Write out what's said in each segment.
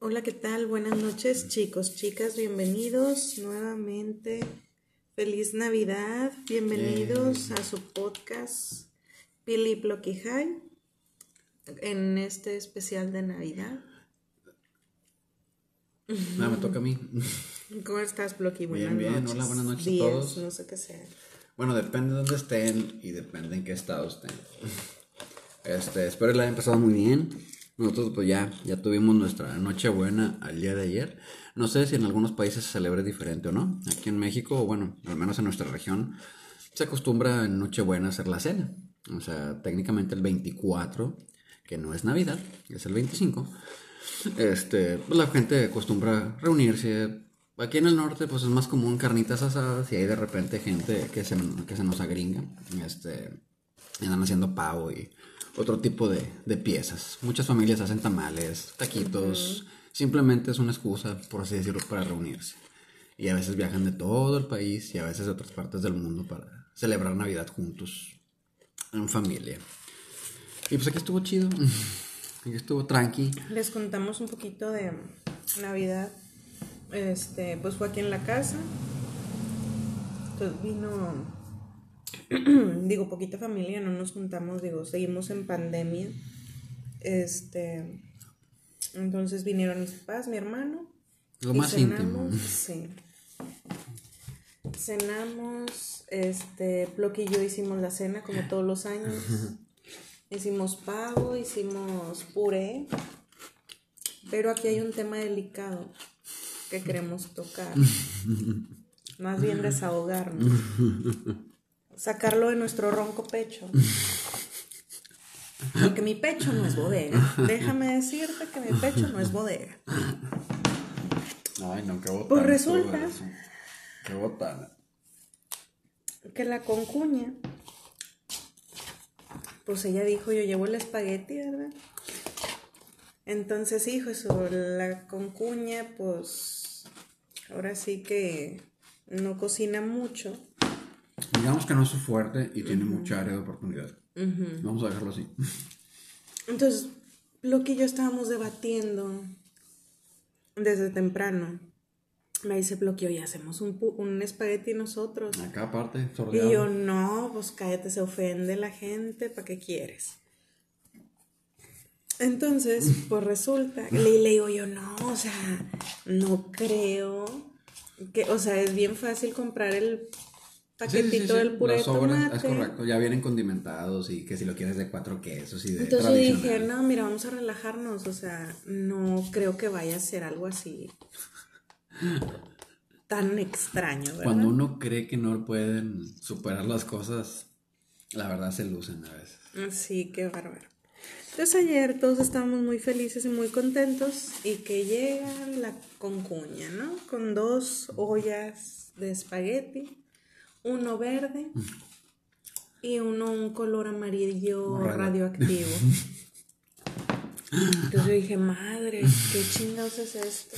Hola, ¿qué tal? Buenas noches, chicos, chicas, bienvenidos nuevamente. Feliz Navidad, bienvenidos a su podcast Pili High en este especial de Navidad. Ah, me toca a mí. ¿Cómo estás, Plocky? Buenas Bien, bien, noches. hola, buenas noches a todos. No sé qué sea. Bueno, depende de dónde estén y depende en qué estado estén. Este, espero que la hayan pasado muy bien. Nosotros pues ya, ya tuvimos nuestra Nochebuena al día de ayer. No sé si en algunos países se celebra diferente o no. Aquí en México, bueno, al menos en nuestra región, se acostumbra en Nochebuena hacer la cena. O sea, técnicamente el 24, que no es Navidad, es el 25. Este, pues la gente acostumbra reunirse. Aquí en el norte, pues es más común carnitas asadas y hay de repente gente que se, que se nos agringa. Este, andan haciendo pavo y otro tipo de, de piezas. Muchas familias hacen tamales, taquitos. Simplemente es una excusa, por así decirlo, para reunirse. Y a veces viajan de todo el país y a veces de otras partes del mundo para celebrar Navidad juntos, en familia. Y pues aquí estuvo chido. Aquí estuvo tranqui. Les contamos un poquito de Navidad. Este, pues fue aquí en la casa. Entonces vino, digo, poquita familia, no nos juntamos, digo, seguimos en pandemia. Este, entonces vinieron mis papás, mi hermano. Lo y más íntimo. cenamos, Sí. Cenamos, este, Ploqui y yo hicimos la cena como todos los años. Hicimos pavo, hicimos puré. Pero aquí hay un tema delicado que queremos tocar. Más bien desahogarnos. Sacarlo de nuestro ronco pecho. Porque mi pecho no es bodega. Déjame decirte que mi pecho no es bodega. Ay, no, qué botana. Pues resulta-. Qué botana. que la concuña, pues ella dijo, yo llevo el espagueti, ¿verdad? Entonces, hijo, eso, la concuña, pues, ahora sí que no cocina mucho. Digamos que no es su fuerte y tiene mucha área de oportunidad. Vamos a dejarlo así. Entonces, lo que yo estábamos debatiendo desde temprano, me dice Bloqueo, y hacemos un, un espagueti nosotros. Acá aparte, Y sordeado. yo, no, pues cállate, se ofende la gente, ¿para qué quieres? Entonces, pues resulta, le, le digo yo, no, o sea, no creo que, o sea, es bien fácil comprar el paquetito sí, sí, sí. del puré de Las sobras, tomate. Es correcto, ya vienen condimentados y que si lo quieres de cuatro quesos y de Entonces yo dije, no, mira, vamos a relajarnos, o sea, no creo que vaya a ser algo así tan extraño, ¿verdad? Cuando uno cree que no pueden superar las cosas, la verdad se lucen a veces. Sí, qué bárbaro. Entonces ayer todos estábamos muy felices y muy contentos y que llega la concuña, ¿no? Con dos ollas de espagueti, uno verde y uno un color amarillo Radio. radioactivo. Entonces yo dije, madre, ¿qué chingados es esto?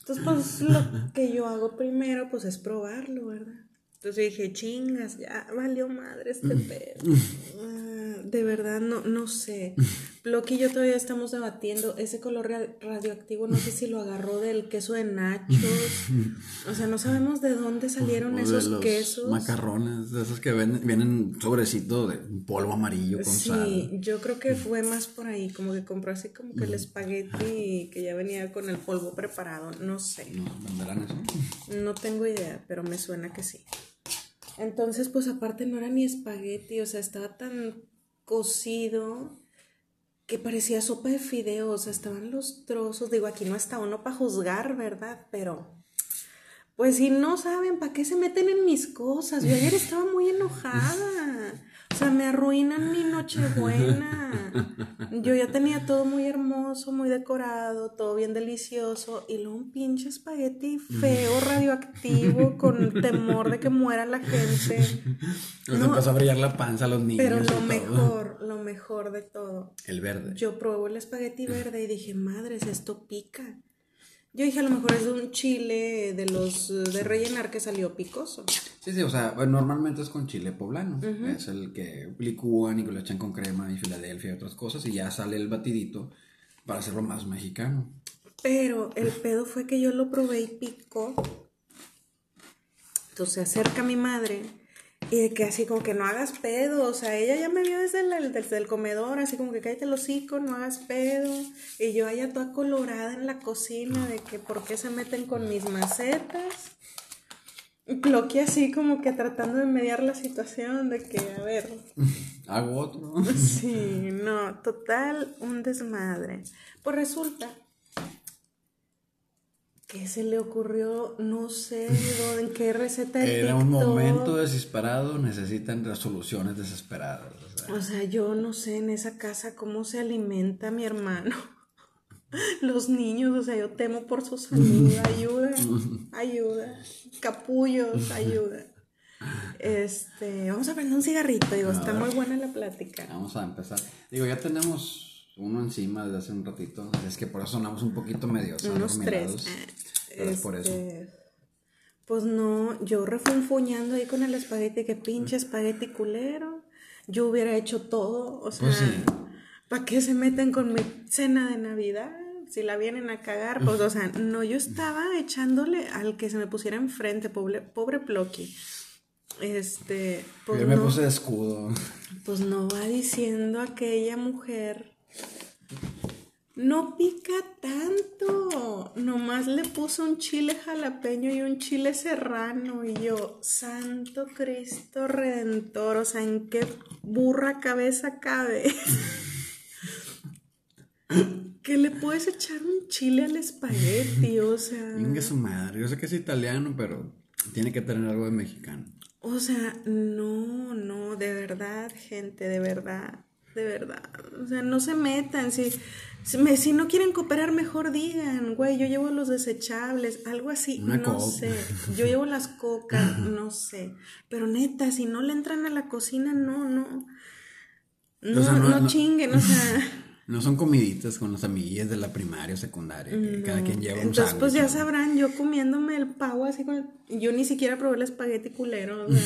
Entonces, pues lo que yo hago primero, pues es probarlo, ¿verdad? Entonces dije, chingas, ya valió madre este pedo. Ah, De verdad, no, no sé. Bloque y yo todavía estamos debatiendo. Ese color ra- radioactivo, no sé si lo agarró del queso de nachos. O sea, no sabemos de dónde salieron O de esos los quesos. Macarrones, de esos que ven- vienen sobrecito de polvo amarillo con Sí, sal. yo creo que fue más por ahí, como que compró así como que el espagueti que ya venía con el polvo preparado, no sé. ¿No? ¿Venderán eso? No tengo idea, pero me suena que sí. Entonces, pues aparte no era ni espagueti, o sea, estaba tan cocido que parecía sopa de fideos, estaban los trozos. Digo, aquí no está uno para juzgar, ¿verdad? Pero, pues si no saben, ¿para qué se meten en mis cosas? Yo ayer estaba muy enojada. O sea, me arruinan mi nochebuena. Yo ya tenía todo muy hermoso, muy decorado, todo bien delicioso. Y luego un pinche espagueti feo, radioactivo, con temor de que muera la gente. Les No. empezó a brillar la panza a los niños. Pero lo mejor, lo mejor de todo. El verde. Yo probé el espagueti verde y dije, madres, esto pica. Yo dije, a lo mejor es un chile de los eh, de rellenar que salió picoso. Sí, sí, o sea, normalmente es con chile poblano. Es el que licúan y que lo echan con crema y Filadelfia y otras cosas y ya sale el batidito para hacerlo más mexicano. Pero el pedo fue que yo lo probé y picó. Entonces se acerca mi madre y de que así como que no hagas pedo, o sea, ella ya me vio desde el, desde el comedor, así como que cállate los hocico, no hagas pedo. Y yo allá toda colorada en la cocina de que por qué se meten con mis macetas. Bloque así como que tratando de mediar la situación de que, a ver. Hago otro. Sí, no, total, un desmadre. Pues resulta que se le ocurrió, no sé en qué receta de Era un momento desesperado, necesitan resoluciones desesperadas. o sea. O sea, yo no sé en esa casa cómo se alimenta mi hermano. Los niños, o sea, yo temo por su salud. Ayuda, ayuda. Capullos, ayuda. Este, vamos a prender un cigarrito, digo, está muy buena la plática. Vamos a empezar. Digo, ya tenemos uno encima desde hace un ratito. Es que por eso sonamos un poquito medio Unos tres. Ah, Pero es por eso. este, Pues no, yo refunfuñando ahí con el espagueti, que pinche espagueti culero. Yo hubiera hecho todo, o sea, Pues sí. ¿para qué se meten con mi cena de Navidad? Si la vienen a cagar, pues, o sea, no, yo estaba echándole al que se me pusiera enfrente, pobre, pobre Ploqui. Este, pues Yo me no, puse de escudo. pues no va diciendo aquella mujer. No pica tanto. Nomás le puso un chile jalapeño y un chile serrano. Y yo, Santo Cristo Redentor. O sea, ¿en qué burra cabeza cabe? que le puedes echar un chile al espagueti. O sea. Venga su madre. Yo sé que es italiano, pero tiene que tener algo de mexicano. O sea, no, no, de verdad, gente, de verdad, de verdad. O sea, no se metan. Si, si, me- si no quieren cooperar, mejor digan, güey, yo llevo los desechables, algo así, Una no sé. Yo llevo las cocas, no sé. Pero neta, si no le entran a la cocina, no, no. No, sea, no- no, no- chinguen, o sea. No son comiditas con los amiguillos de la primaria o secundaria. que Cada quien lleva un Entonces, pues ya sabrán, yo comiéndome el pavo así con el- Yo ni siquiera probé el espagueti culero. o sea.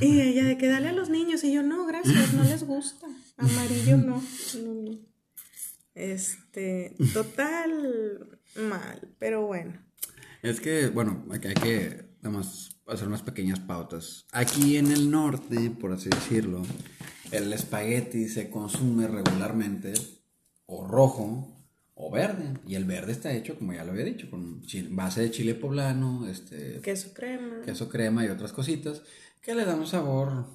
Y ella de que dale a los niños. Y yo, no, gracias, no les gusta. Amarillo no. no, no. Este, total mal, pero bueno. Es que, bueno, hay que nada más hacer unas pequeñas pautas. Aquí en el norte, por así decirlo, el espagueti se consume regularmente o rojo o verde. Y el verde está hecho, como ya lo había dicho, con base de chile poblano, este, Queso crema. queso crema y otras cositas que le dan un sabor,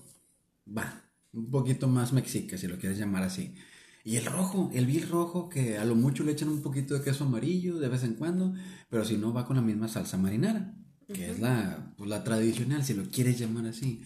va, un poquito más mexica, si lo quieres llamar así. Y el rojo, el vil rojo, que a lo mucho le echan un poquito de queso amarillo de vez en cuando, pero si no va con la misma salsa marinara, que es la, pues, la tradicional, si lo quieres llamar así.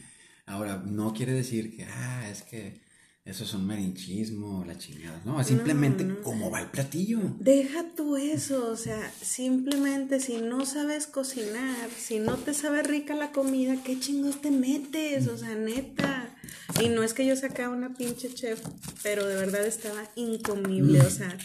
Ahora, no quiere decir que, ah, es que eso es un merinchismo, la chingada, no, es simplemente cómo va el platillo. Deja tú eso, o sea, simplemente si no sabes cocinar, si no te sabe rica la comida, ¿qué chingos te metes? O sea, neta. Y no es que yo sacaba una pinche chef, pero de verdad estaba incomible, o sea,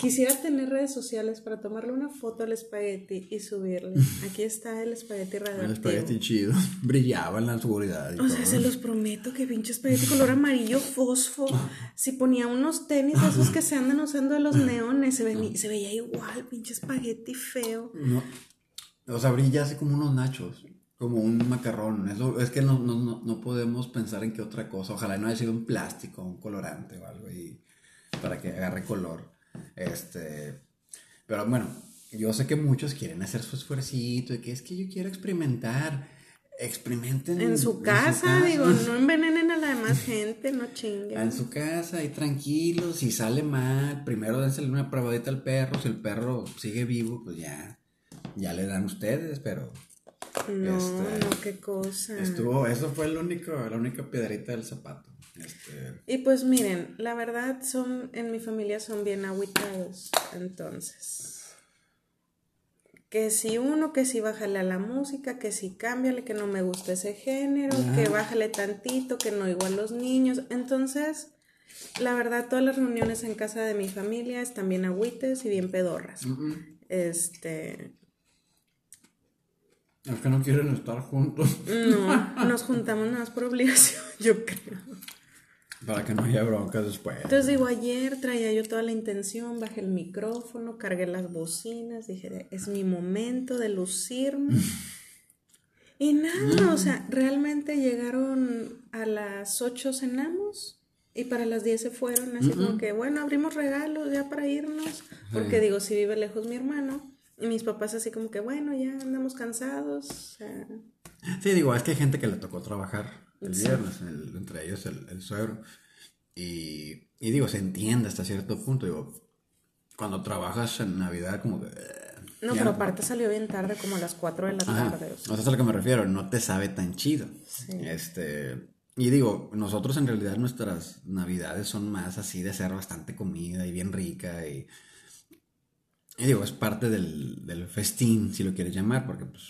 quisiera tener redes sociales para tomarle una foto al espagueti y subirle. Aquí está el espagueti El radioactivo. espagueti chido, brillaba en la oscuridad. y O sea, se los prometo que pinche espagueti color amarillo fosfo. Si ponía unos tenis esos que se andan usando de los neones, se, ve- se veía igual, pinche espagueti feo. No, o sea, brilla así como unos nachos, como un macarrón. Eso, es que no, no, no, no podemos pensar en qué otra cosa. Ojalá no haya sido un plástico, un colorante o algo ahí para que agarre color. Este, pero bueno, yo sé que muchos quieren hacer su esfuercito y que es que yo quiero experimentar. Experimenten En su casa, digo, no envenenen a la demás gente, no chinguen. En su casa, ahí tranquilos, si sale mal, primero dense una probadita al perro, si el perro sigue vivo, pues ya, ya le dan ustedes, pero No, este, no, qué cosa. estuvo, eso fue el único, la única piedrita del zapato. Este, Y pues miren, la verdad son, en mi familia son bien agüitados, entonces. Que si uno, que si bájale a la música, que si cámbiale, que no me gusta ese género, que bájale tantito, que no igual los niños. Entonces, la verdad, todas las reuniones en casa de mi familia están bien agüites y bien pedorras. Este, es que no quieren estar juntos. no, nos juntamos nada más por obligación, yo creo. Para que no haya broncas después. Entonces digo, ayer traía yo toda la intención, bajé el micrófono, cargué las bocinas, dije, es mi momento de lucirme. y nada, o sea, realmente llegaron a las 8 cenamos y para las 10 se fueron, así como que, bueno, abrimos regalos ya para irnos, porque digo, si vive lejos mi hermano, y mis papás así como que, bueno, ya andamos cansados. O sea, Sí, digo, es que hay gente que le tocó trabajar el viernes, el- entre ellos el, el suegro. Y, y digo, se entiende hasta cierto punto. Digo, cuando trabajas en Navidad, como que. eh, no, pero aparte salió bien tarde, como a las 4 de la Ajá. tarde. sea. O sea, es a lo que me refiero, no te sabe tan chido. Sí. Este, y digo, nosotros en realidad nuestras navidades son más así de hacer bastante comida y bien rica y, y digo, es parte del, del festín, si lo quieres llamar, porque pues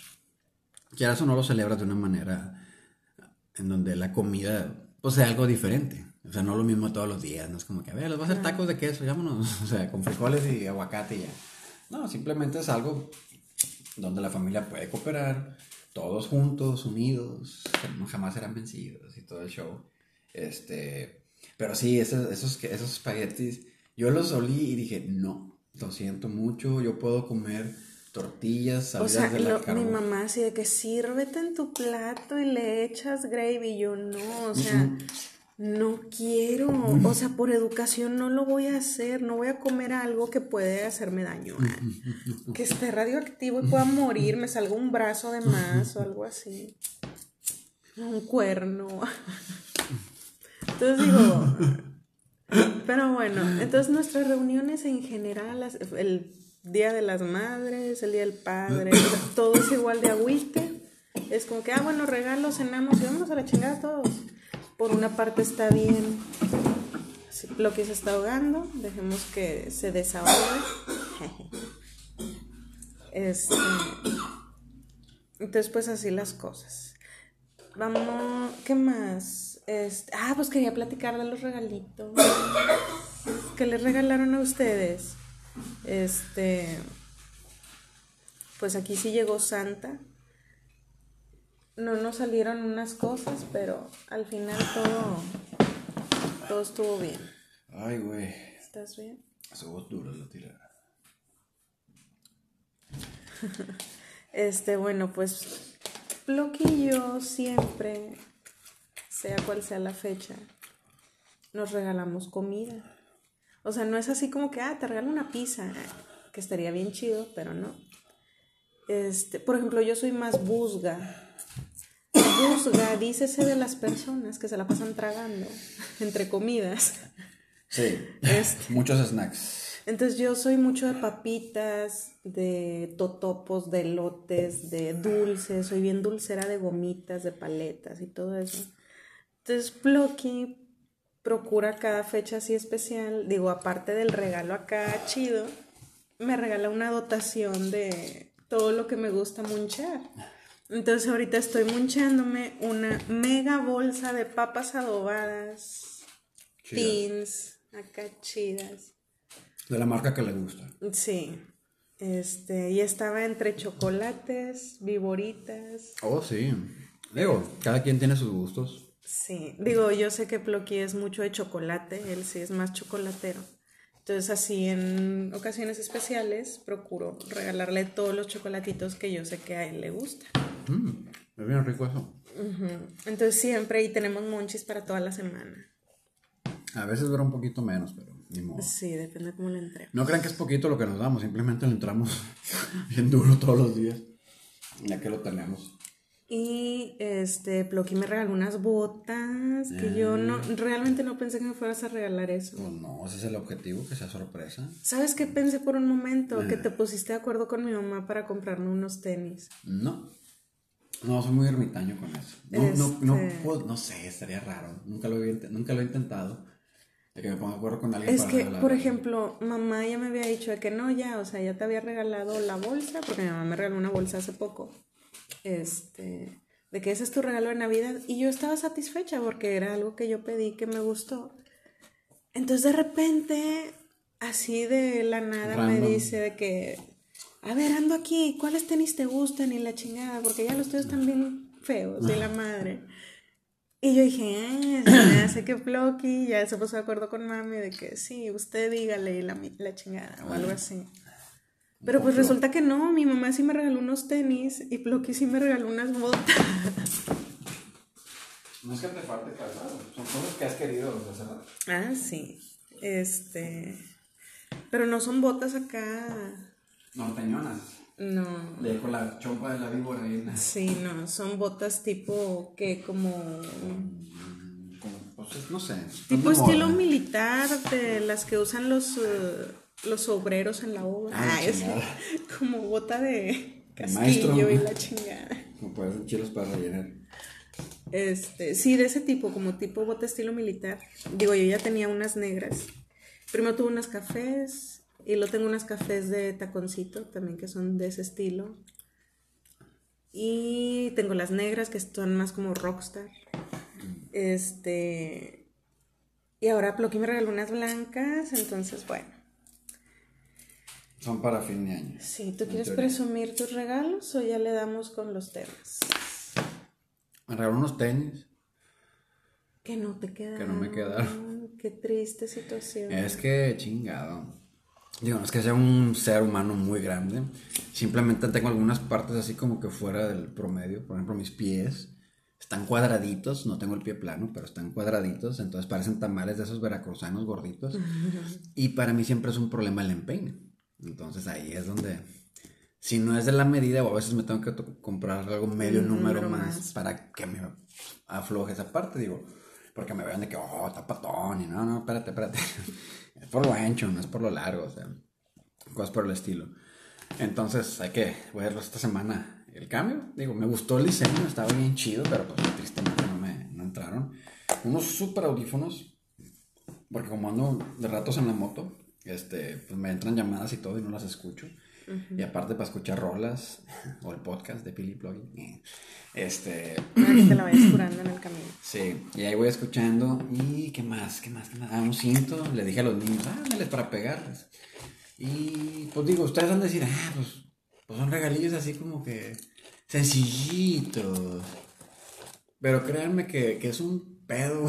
quieras o no lo celebras de una manera en donde la comida pues sea algo diferente. O sea, no lo mismo todos los días, no es como que, a ver, les voy a hacer tacos de queso, vámonos, o sea, con frijoles y aguacate y ya. No, simplemente es algo donde la familia puede cooperar, todos juntos, unidos, jamás serán vencidos y todo el show. Este, pero sí, esos, esos, esos espaguetis, yo los olí y dije, no, lo siento mucho, yo puedo comer tortillas O salidas sea, de la lo- mi mamá así de que sírvete en tu plato y le echas gravy. Y yo no, o sea, no quiero. O sea, por educación no lo voy a hacer. No voy a comer algo que puede hacerme daño. ah, Que esté radioactivo y pueda morir, me salga un brazo de más o algo así. Un cuerno. Entonces digo. Pero bueno, entonces nuestras reuniones en general, el Día de las Madres, el Día del Padre, todo es igual de agüite. Es como que, ah, bueno, regalos, cenamos y vámonos a la chingada todos. Por una parte está bien. Si Loki se está ahogando, dejemos que se desahogue. Este, entonces, pues así las cosas. Vamos, ¿qué más? Este, ah, pues quería platicar de los regalitos que les regalaron a ustedes. Este, pues aquí sí llegó Santa. No nos salieron unas cosas, pero al final todo, todo estuvo bien. Ay, güey, ¿Estás bien? su voz dura la tira. Este, bueno, pues Bloque y yo siempre, sea cual sea la fecha, nos regalamos comida. O sea, no es así como que, ah, te regalo una pizza, que estaría bien chido, pero no. Este, por ejemplo, yo soy más busga. Busga, dícese de las personas que se la pasan tragando entre comidas. Sí, Este. muchos snacks. Entonces yo soy mucho de papitas, de totopos, de lotes, de dulces, soy bien dulcera de gomitas, de paletas y todo eso. Entonces Plucky procura cada fecha así especial, digo, aparte del regalo acá chido, me regala una dotación de todo lo que me gusta munchar. Entonces ahorita estoy munchándome una mega bolsa de papas adobadas, Chidas. pins, acá chidas. De la marca que le gusta. Sí. Este, y estaba entre chocolates, viboritas. Oh, sí. Digo, cada quien tiene sus gustos. Sí. Digo, yo sé que Ploqui es mucho de chocolate, él sí es más chocolatero. Entonces, así en ocasiones especiales, procuro regalarle todos los chocolatitos que yo sé que a él le gusta. Mm, es bien rico eso. Ujú. Entonces, siempre y tenemos monchis para toda la semana. A veces dura un poquito menos, pero ni modo. Sí, depende de cómo le entre. No crean que es poquito lo que nos damos, simplemente le entramos bien duro todos los días. Ya que lo tenemos. Y este, Ploqui me regaló unas botas que yo no, realmente no pensé que me fueras a regalar eso. Pues no, ese es el objetivo, que sea sorpresa. ¿Sabes qué pensé por un momento? Que te pusiste de acuerdo con mi mamá para comprarme unos tenis. No. No, soy muy ermitaño con eso. No, no, no, Este- no sé, estaría raro. Nunca lo, he, nunca lo he intentado. De que me ponga de acuerdo con alguien Es para que, regalar por ejemplo, mamá ya me había dicho de que no, ya, o sea, ya te había regalado la bolsa, porque mi mamá me regaló una bolsa hace poco. Este, de que ese es tu regalo de Navidad. Y yo estaba satisfecha porque era algo que yo pedí que me gustó. Entonces, de repente, así de la nada, me dice de que, a ver, ando aquí, ¿cuáles tenis te gustan? Y la chingada, porque ya los tuyos están bien feos, y la madre. Y yo dije, ah, se me hace que Floki ya se puso de acuerdo con mami de que sí, usted dígale la, la chingada o algo así. Pero pues resulta que no, mi mamá sí me regaló unos tenis y Floki sí me regaló unas botas. No es que te falte calzado, son cosas que has querido hacer. Ah, sí. Este. Pero no son botas acá. Norteñonas. No. Le dejo la chompa de la víbora la... Sí, no. Son botas tipo que como. como, pues, es- no sé. Tipo estilo militar de las que usan los, eh, los obreros en la obra. Ah, chingada. sí, como bota de casquillo maestro. y la chingada. Como pueden chilos para rellenar. Este, sí, de ese tipo, como tipo bota estilo militar. Digo, yo ya tenía unas negras. Primero tuve unas cafés y luego tengo unas cafés de taconcito también que son de ese estilo. Y tengo las negras que son más como rockstar. Este. Y ahora Ploqui me regaló unas blancas, entonces bueno. Son para fin de año. Si tú quieres teoría. presumir tus regalos o ya le damos con los temas. Me regaló unos tenis. Que no te quedaron. Que no me quedaron. Qué triste situación. Es que chingado. Digo, no es que sea un ser humano muy grande. Simplemente tengo algunas partes así como que fuera del promedio. Por ejemplo, mis pies están cuadraditos. No tengo el pie plano, pero están cuadraditos. Entonces parecen tamales de esos veracruzanos gorditos. Y para mí siempre es un problema el empeine. Entonces ahí es donde. Si no es de la medida, o a veces me tengo que comprar algo medio Un número, más, más. para que me afloje esa parte, digo. Porque me vean de que, oh, está patón. Y no, no, espérate, espérate. es por lo ancho, no es por lo largo, o sea, cosas por el estilo. Entonces, hay que ver esta semana el cambio. Digo, me gustó el diseño, estaba bien chido, pero pues tristemente no me no entraron. Unos super audífonos, porque como ando de ratos en la moto, este, pues me entran llamadas y todo y no las escucho. Y aparte para escuchar rolas o el podcast de Pili Plugin. eh, Este, te la vayas curando en el camino. Sí, y ahí voy escuchando. ¿Y qué más? ¿Qué más? ¿Qué más? Ah, un cinto. Le dije a los niños, ándale para pegarles. Y pues digo, ustedes van a decir, ah, pues, pues son regalillos así como que sencillitos. Pero créanme que, que es un pedo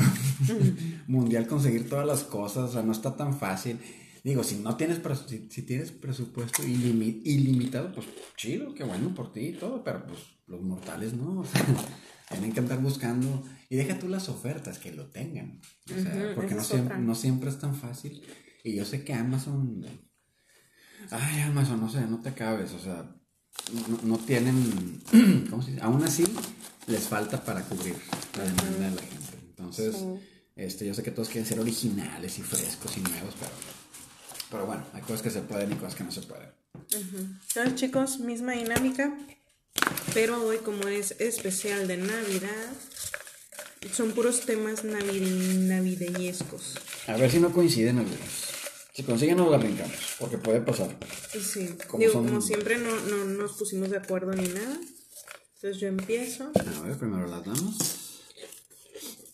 mundial conseguir todas las cosas. O sea, no está tan fácil. Digo, si no tienes, si, si tienes presupuesto ilimi- ilimitado, pues chido, qué bueno por ti y todo, pero pues los mortales no, o sea, tienen que andar buscando. Y deja tú las ofertas, que lo tengan, o sea, porque no siempre, no siempre es tan fácil. Y yo sé que Amazon, ay Amazon, no sé, no te acabes, o sea, no, no tienen, ¿cómo se dice? Aún así, les falta para cubrir la demanda de la gente, entonces, Sí. este, yo sé que todos quieren ser originales y frescos y nuevos, pero... Pero bueno, hay cosas que se pueden y cosas que no se pueden. Entonces, chicos, misma dinámica. Pero hoy, como es especial de Navidad, son puros temas navide- navideñescos. A ver si no coinciden algunos. Si consiguen, nos la brincamos, porque puede pasar. Y sí, Como digo, son- como siempre no, no nos pusimos de acuerdo ni nada. Entonces yo empiezo. A ver, primero las damos.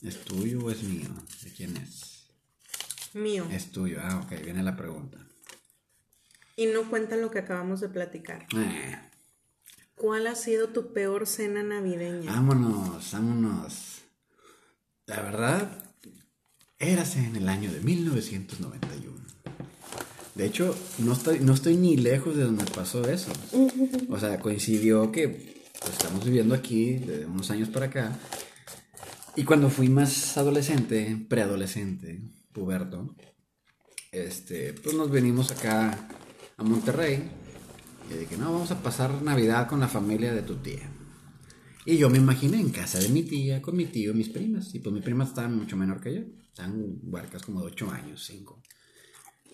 ¿Es tuyo o es mío? ¿De quién es? Mío. Es tuyo. Ah, ok, viene la pregunta. Y no cuenta lo que acabamos de platicar. Eh, ¿Cuál ha sido tu peor cena navideña? vámonos, vámonos. La verdad, érase en el año de 1991. De hecho, no estoy, no estoy ni lejos de donde pasó eso. O sea, coincidió que pues, estamos viviendo aquí de unos años para acá. Y cuando fui más adolescente, preadolescente, puberto, este, pues nos venimos acá a Monterrey. Y dije, no, vamos a pasar Navidad con la familia de tu tía. Y yo me imaginé en casa de mi tía, con mi tío y mis primas. Y pues mis primas estaban mucho menor que yo. Estaban huercas como de 8 años, 5.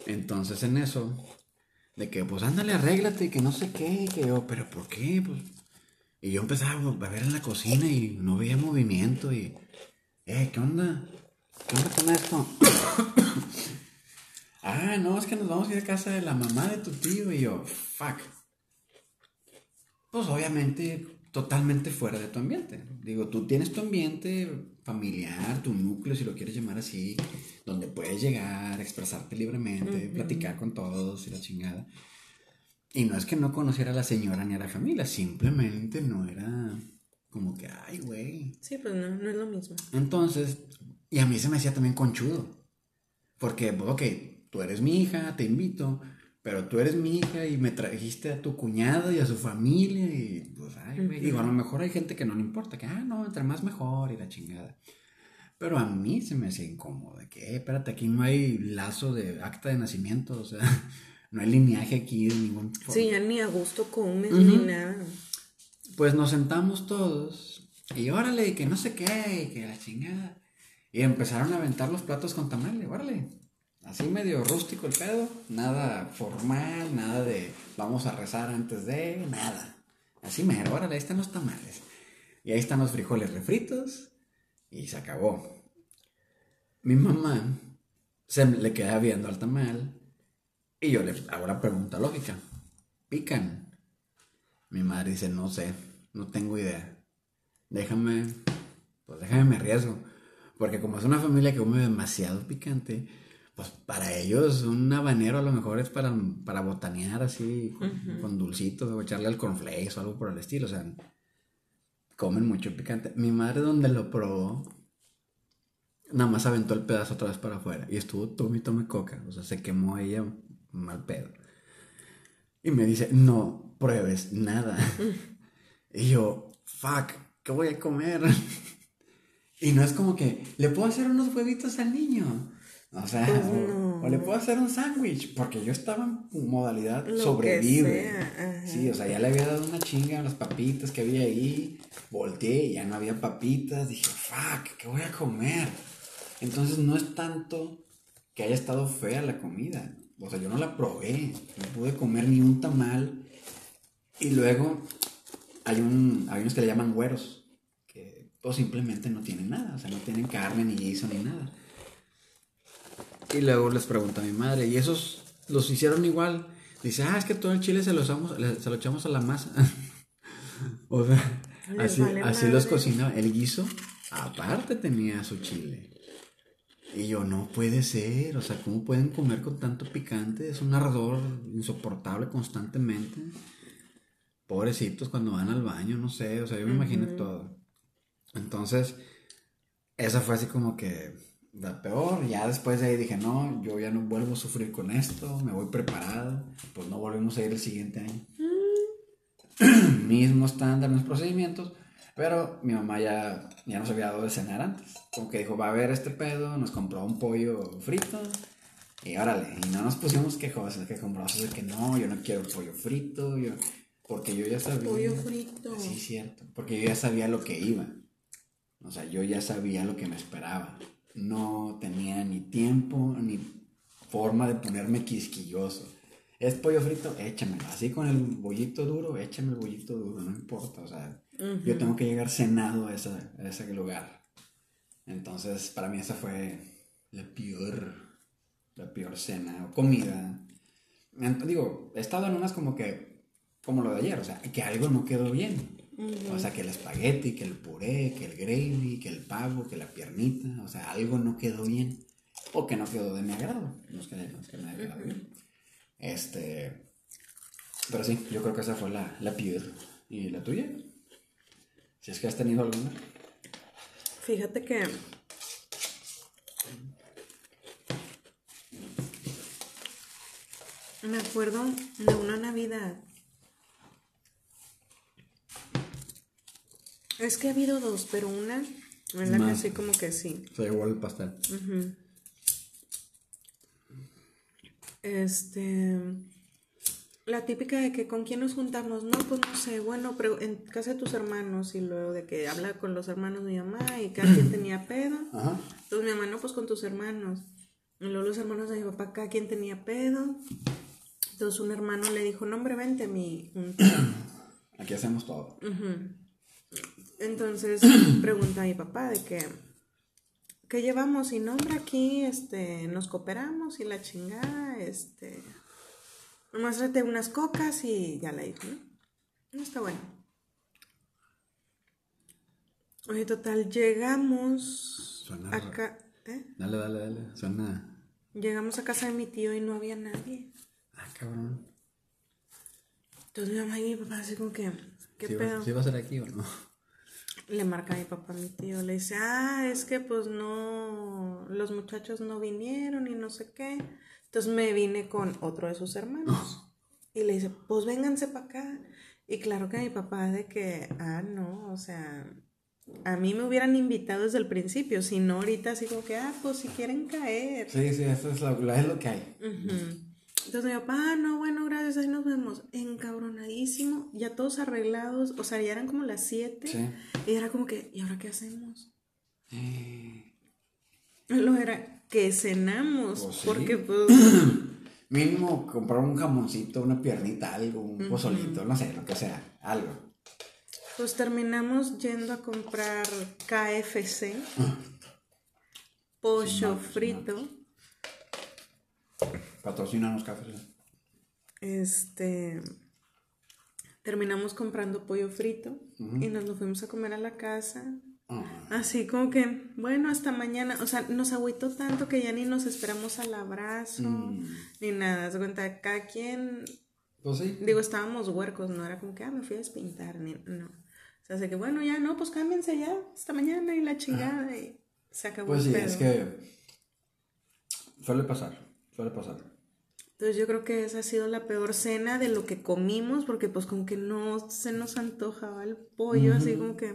Entonces en eso, de que pues ándale, arréglate, que no sé qué, que yo, pero ¿por qué? Pues, y yo empezaba a ver en la cocina y no veía movimiento y, eh, ¿qué onda? ¿Qué onda con esto? ah, no, es que nos vamos a ir a casa de la mamá de tu tío y yo, fuck. Pues obviamente totalmente fuera de tu ambiente. Digo, tú tienes tu ambiente familiar, tu núcleo, si lo quieres llamar así, donde puedes llegar, expresarte libremente, platicar con todos y la chingada. Y no es que no conociera a la señora ni a la familia, simplemente no era como que, ay, güey. Sí, pues no, no es lo mismo. Entonces, y a mí se me hacía también conchudo. Porque, ok, tú eres mi hija, te invito, pero tú eres mi hija y me trajiste a tu cuñado y a su familia y, pues, ay, güey. Digo, a lo mejor hay gente que no le importa, que, ah, no, entre más mejor y la chingada. Pero a mí se me hacía incómodo, de que, eh, espérate, aquí no hay lazo de acta de nacimiento, o sea, no hay lineaje aquí de ningún Sí, ya ni a gusto comes ni nada. Pues nos sentamos todos y órale, que no sé qué, que la chingada. Y empezaron a aventar los platos con tamales, órale. Así medio rústico el pedo, nada formal, nada de vamos a rezar antes de, nada. Así mero, órale, ahí están los tamales. Y ahí están los frijoles refritos y se acabó. Mi mamá se le queda viendo al tamal y yo le hago la pregunta lógica. ¿Pican? Mi madre dice, no sé, no tengo idea. Déjame, pues déjame me arriesgo. Porque como es una familia que come demasiado picante, pues para ellos un habanero a lo mejor es para, para botanear así, con, dulcitos, o echarle al cornflakes o algo por el estilo. O sea, comen mucho picante. Mi madre donde lo probó, nada más aventó el pedazo otra vez para afuera. Y estuvo tome y tome coca. O sea, se quemó ella mal pedo. Y me dice, no pruebes nada. y yo, fuck, ¿qué voy a comer? Y no es como que, ¿le puedo hacer unos huevitos al niño? O sea, Pues o, le puedo hacer un sándwich, porque yo estaba en modalidad sobrevive. Sí, o sea, ya le había dado una chinga a las papitas que había ahí. Volteé y ya no había papitas. Dije, fuck, ¿qué voy a comer? Entonces no es tanto que haya estado fea la comida. O sea, yo no la probé. No pude comer ni un tamal. Y luego hay, un, hay unos que le llaman güeros. Pues, simplemente no tienen nada. O sea, no tienen carne, ni guiso, ni nada. Y luego les pregunta a mi madre, ¿y esos los hicieron igual? Dice, ah, es que todo el chile se lo, usamos, se lo echamos a la masa. o sea, así, así los cocinaba. El guiso, aparte tenía su chile. Y yo, no puede ser, o sea, ¿cómo pueden comer con tanto picante? Es un ardor insoportable constantemente. Pobrecitos cuando van al baño, no sé, o sea, yo me imagino todo. Entonces, esa fue así como que la peor. Ya después de ahí dije, no, yo ya no vuelvo a sufrir con esto, me voy preparado. Pues no volvemos a ir el siguiente año. Mismo estándar, mismos procedimientos. Pero mi mamá ya, ya nos había dado de cenar antes. Como que dijo, va a haber este pedo, nos compró un pollo frito. Y órale, y no nos pusimos quejosos, que compramos de que no, yo no quiero pollo frito, yo, porque yo ya sabía. Pollo frito. Sí, cierto, porque yo ya sabía lo que iba. O sea, yo ya sabía lo que me esperaba no tenía ni tiempo ni forma de ponerme quisquilloso. Es pollo frito, échamelo. Así con el bollito duro, échame el bollito duro, no importa. O sea, yo tengo que llegar cenado a, ese lugar. Entonces, para mí esa fue la peor, la peor cena o comida. Digo, he estado en unas como que, como lo de ayer, o sea, que algo no quedó bien. O sea, que el espagueti, que el puré, que el gravy, que el pavo, que la piernita, o sea, algo no quedó bien. O que no quedó de mi agrado. No es que, no me haya bien. Este. Pero sí, yo creo que esa fue la, la peor. ¿Y la tuya? Si es que has tenido alguna. Fíjate que. Me acuerdo de una Navidad Es que ha habido dos, pero una en la que así como que sí. Se llevó el pastel. Este. La típica de que con quién nos juntamos, no, pues no sé, bueno, pero en casa de tus hermanos y luego de que habla con los hermanos de mi mamá y cada quien tenía pedo. Ajá. Entonces mi mamá, no, pues con tus hermanos. Y luego los hermanos de mi papá, cada quien tenía pedo. Entonces un hermano le dijo, no, hombre, vente mi... Aquí hacemos todo. Entonces pregunta a mi papá de que, ¿qué llevamos? Y nombre aquí, este, nos cooperamos y la chingada, este, nomás trate unas cocas y ya la dijo, ¿no? No está bueno. Oye, total, llegamos Suena acá. ¿eh? Dale, dale, dale. Suena. Llegamos a casa de mi tío y no había nadie. Ah, cabrón. Entonces mi mamá y mi papá así como que, ¿qué ¿Sí pedo? ¿Sí va a ser aquí o no? Le marca a mi papá, a mi tío, le dice, ah, es que pues no, los muchachos no vinieron y no sé qué. Entonces me vine con otro de sus hermanos. Y le dice, pues vénganse para acá. Y claro que mi papá de que, ah, no, o sea, a mí me hubieran invitado desde el principio, si no ahorita así como que, ah, pues si quieren caer. Sí, sí, eso es lo, es lo que hay. Entonces mi papá, ah, no, bueno, gracias, ahí nos vemos. Encabronadísimo, ya todos arreglados, o sea, ya eran como las 7. Sí. Y era como que, ¿y ahora qué hacemos? Lo era que cenamos, pues porque pues... Mínimo comprar un jamoncito, una piernita, algo, un pozolito, no sé, lo que sea, algo. Pues terminamos yendo a comprar KFC, pollo frito. Patrocínanos cafés. Este. Terminamos comprando pollo frito y nos lo fuimos a comer a la casa. Ah. Así como que, bueno, hasta mañana. O sea, nos agüitó tanto que ya ni nos esperamos al abrazo, mm. ni nada. Se cuenta, cada quien. Pues sí. Digo, estábamos huercos, no era como que, ah, me fui a despintar, ni. No. O sea, así que, bueno, ya, no, pues cámbiense ya, hasta mañana y la chingada, y se acabó Pues sí, es que. Suele pasar, suele pasar. Entonces yo creo que esa ha sido la peor cena de lo que comimos, porque pues como que no se nos antojaba el pollo, así como que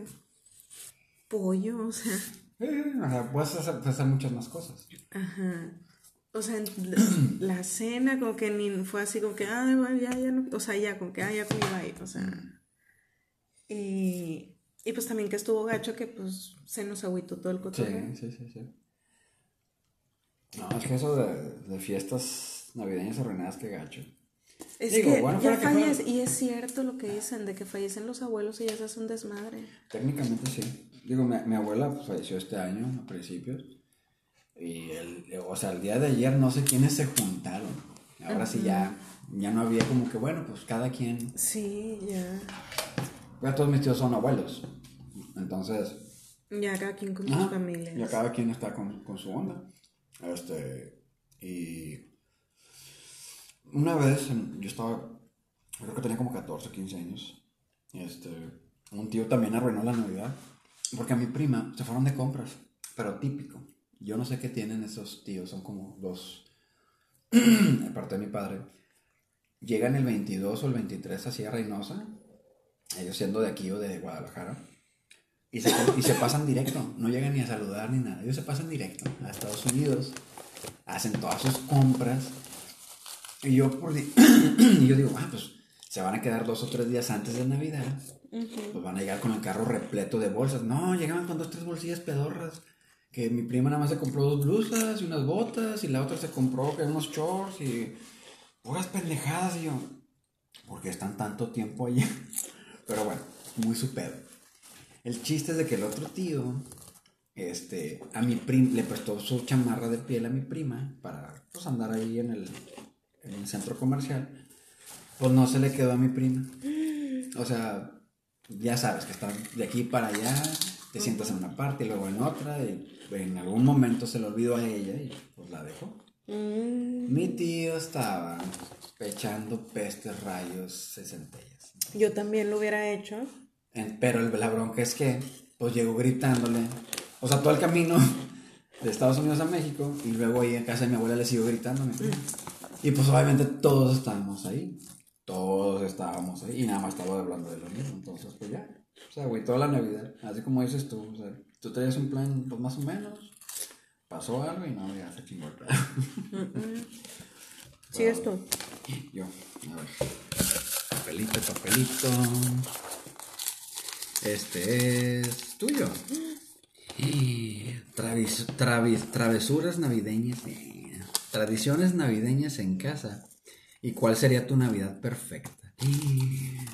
pollo, o sea. o sea, puedes hacer, muchas más cosas. Ajá. O sea, la, cena como que ni fue así como que, ah, ya, ya, no, o sea, ya, como que, ah, ya comí, bye, o sea. Y, y pues también que estuvo gacho que pues se nos agüitó todo el cotorreo. Sí, sí, sí, sí. No, es que eso de, de fiestas navideñas ordenadas, que gacho. Es que ya fallece, y es cierto lo que dicen, de que fallecen los abuelos y ya se hace un desmadre. Técnicamente sí. Digo, mi, mi abuela pues, falleció este año, a principios. Y el, o sea, el día de ayer no sé quiénes se juntaron. Ahora sí ya, ya no había como que, bueno, pues cada quien. Sí, ya. Ya todos mis tíos son abuelos. Entonces. Ya cada quien con sus familias. Ya cada quien está con, con su onda. Este. Y. Una vez yo estaba. Creo que tenía como 14, 15 años. Este. Un tío también arruinó la Navidad. Porque a mi prima se fueron de compras, pero típico. Yo no sé qué tienen esos tíos, son como dos, aparte de mi padre. Llegan el 22 o el 23 así a Reynosa, ellos siendo de aquí o de Guadalajara, y se, y se pasan directo, no llegan ni a saludar ni nada, ellos se pasan directo a Estados Unidos, hacen todas sus compras, y yo, por, y yo digo, ah, pues se van a quedar dos o tres días antes de Navidad pues van a llegar con el carro repleto de bolsas. No, llegaban con dos, tres bolsillas pedorras. Que mi prima nada más se compró dos blusas y unas botas y la otra se compró que unos shorts y puras pendejadas. Y yo, ¿por qué están tanto tiempo allí? Pero bueno, muy su El chiste es de que el otro tío, este, a mi prima, le prestó su chamarra de piel a mi prima para pues andar ahí en el, en el centro comercial. Pues no se le quedó a mi prima. O sea, ya sabes que están de aquí para allá, te sientas en una parte y luego en otra, y en algún momento se le olvidó a ella y pues la dejó. Mm. Mi tío estaba pechando pestes, rayos, sesentellas. Yo también lo hubiera hecho. pero el, la bronca es que, pues llegó gritándole, o sea, todo el camino de Estados Unidos a México y luego ahí en casa de mi abuela le siguió gritándome. Mm. Y pues obviamente todos estábamos ahí todos estábamos ahí y nada más estaba hablando de lo mismo. Entonces, pues ya. O sea, güey, toda la Navidad, así como dices tú, o sea, tú traías un plan, pues más o menos, pasó algo y no, ya se chingó el plan. Sí, esto. Yo, a ver. Papelito, papelito. Este es tuyo. Y travis, travis, travesuras navideñas. Tradiciones navideñas en casa ¿Y cuál sería tu Navidad perfecta?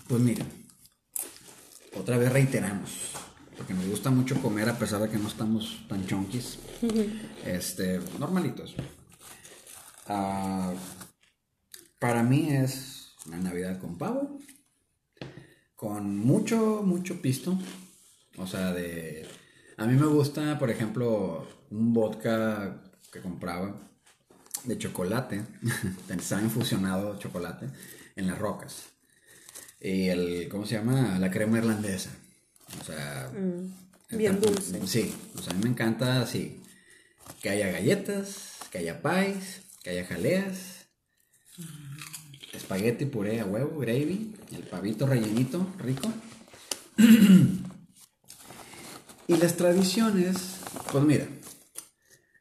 Pues mira, otra vez reiteramos, porque nos gusta mucho comer a pesar de que no estamos tan chonquis. Este, normalitos. Ah, para mí es una Navidad con pavo, con mucho, mucho pisto. O sea, de... A mí me gusta, por ejemplo, un vodka que compraba de chocolate, estaba infusionado chocolate en las rocas. Y el, ¿cómo se llama? La crema irlandesa. O sea, Mm, bien dulce. Sí, o sea, a mí me encanta así, que haya galletas, que haya pies, que haya jaleas, espagueti, puré a huevo, gravy, el pavito rellenito, rico. y las tradiciones, pues mira,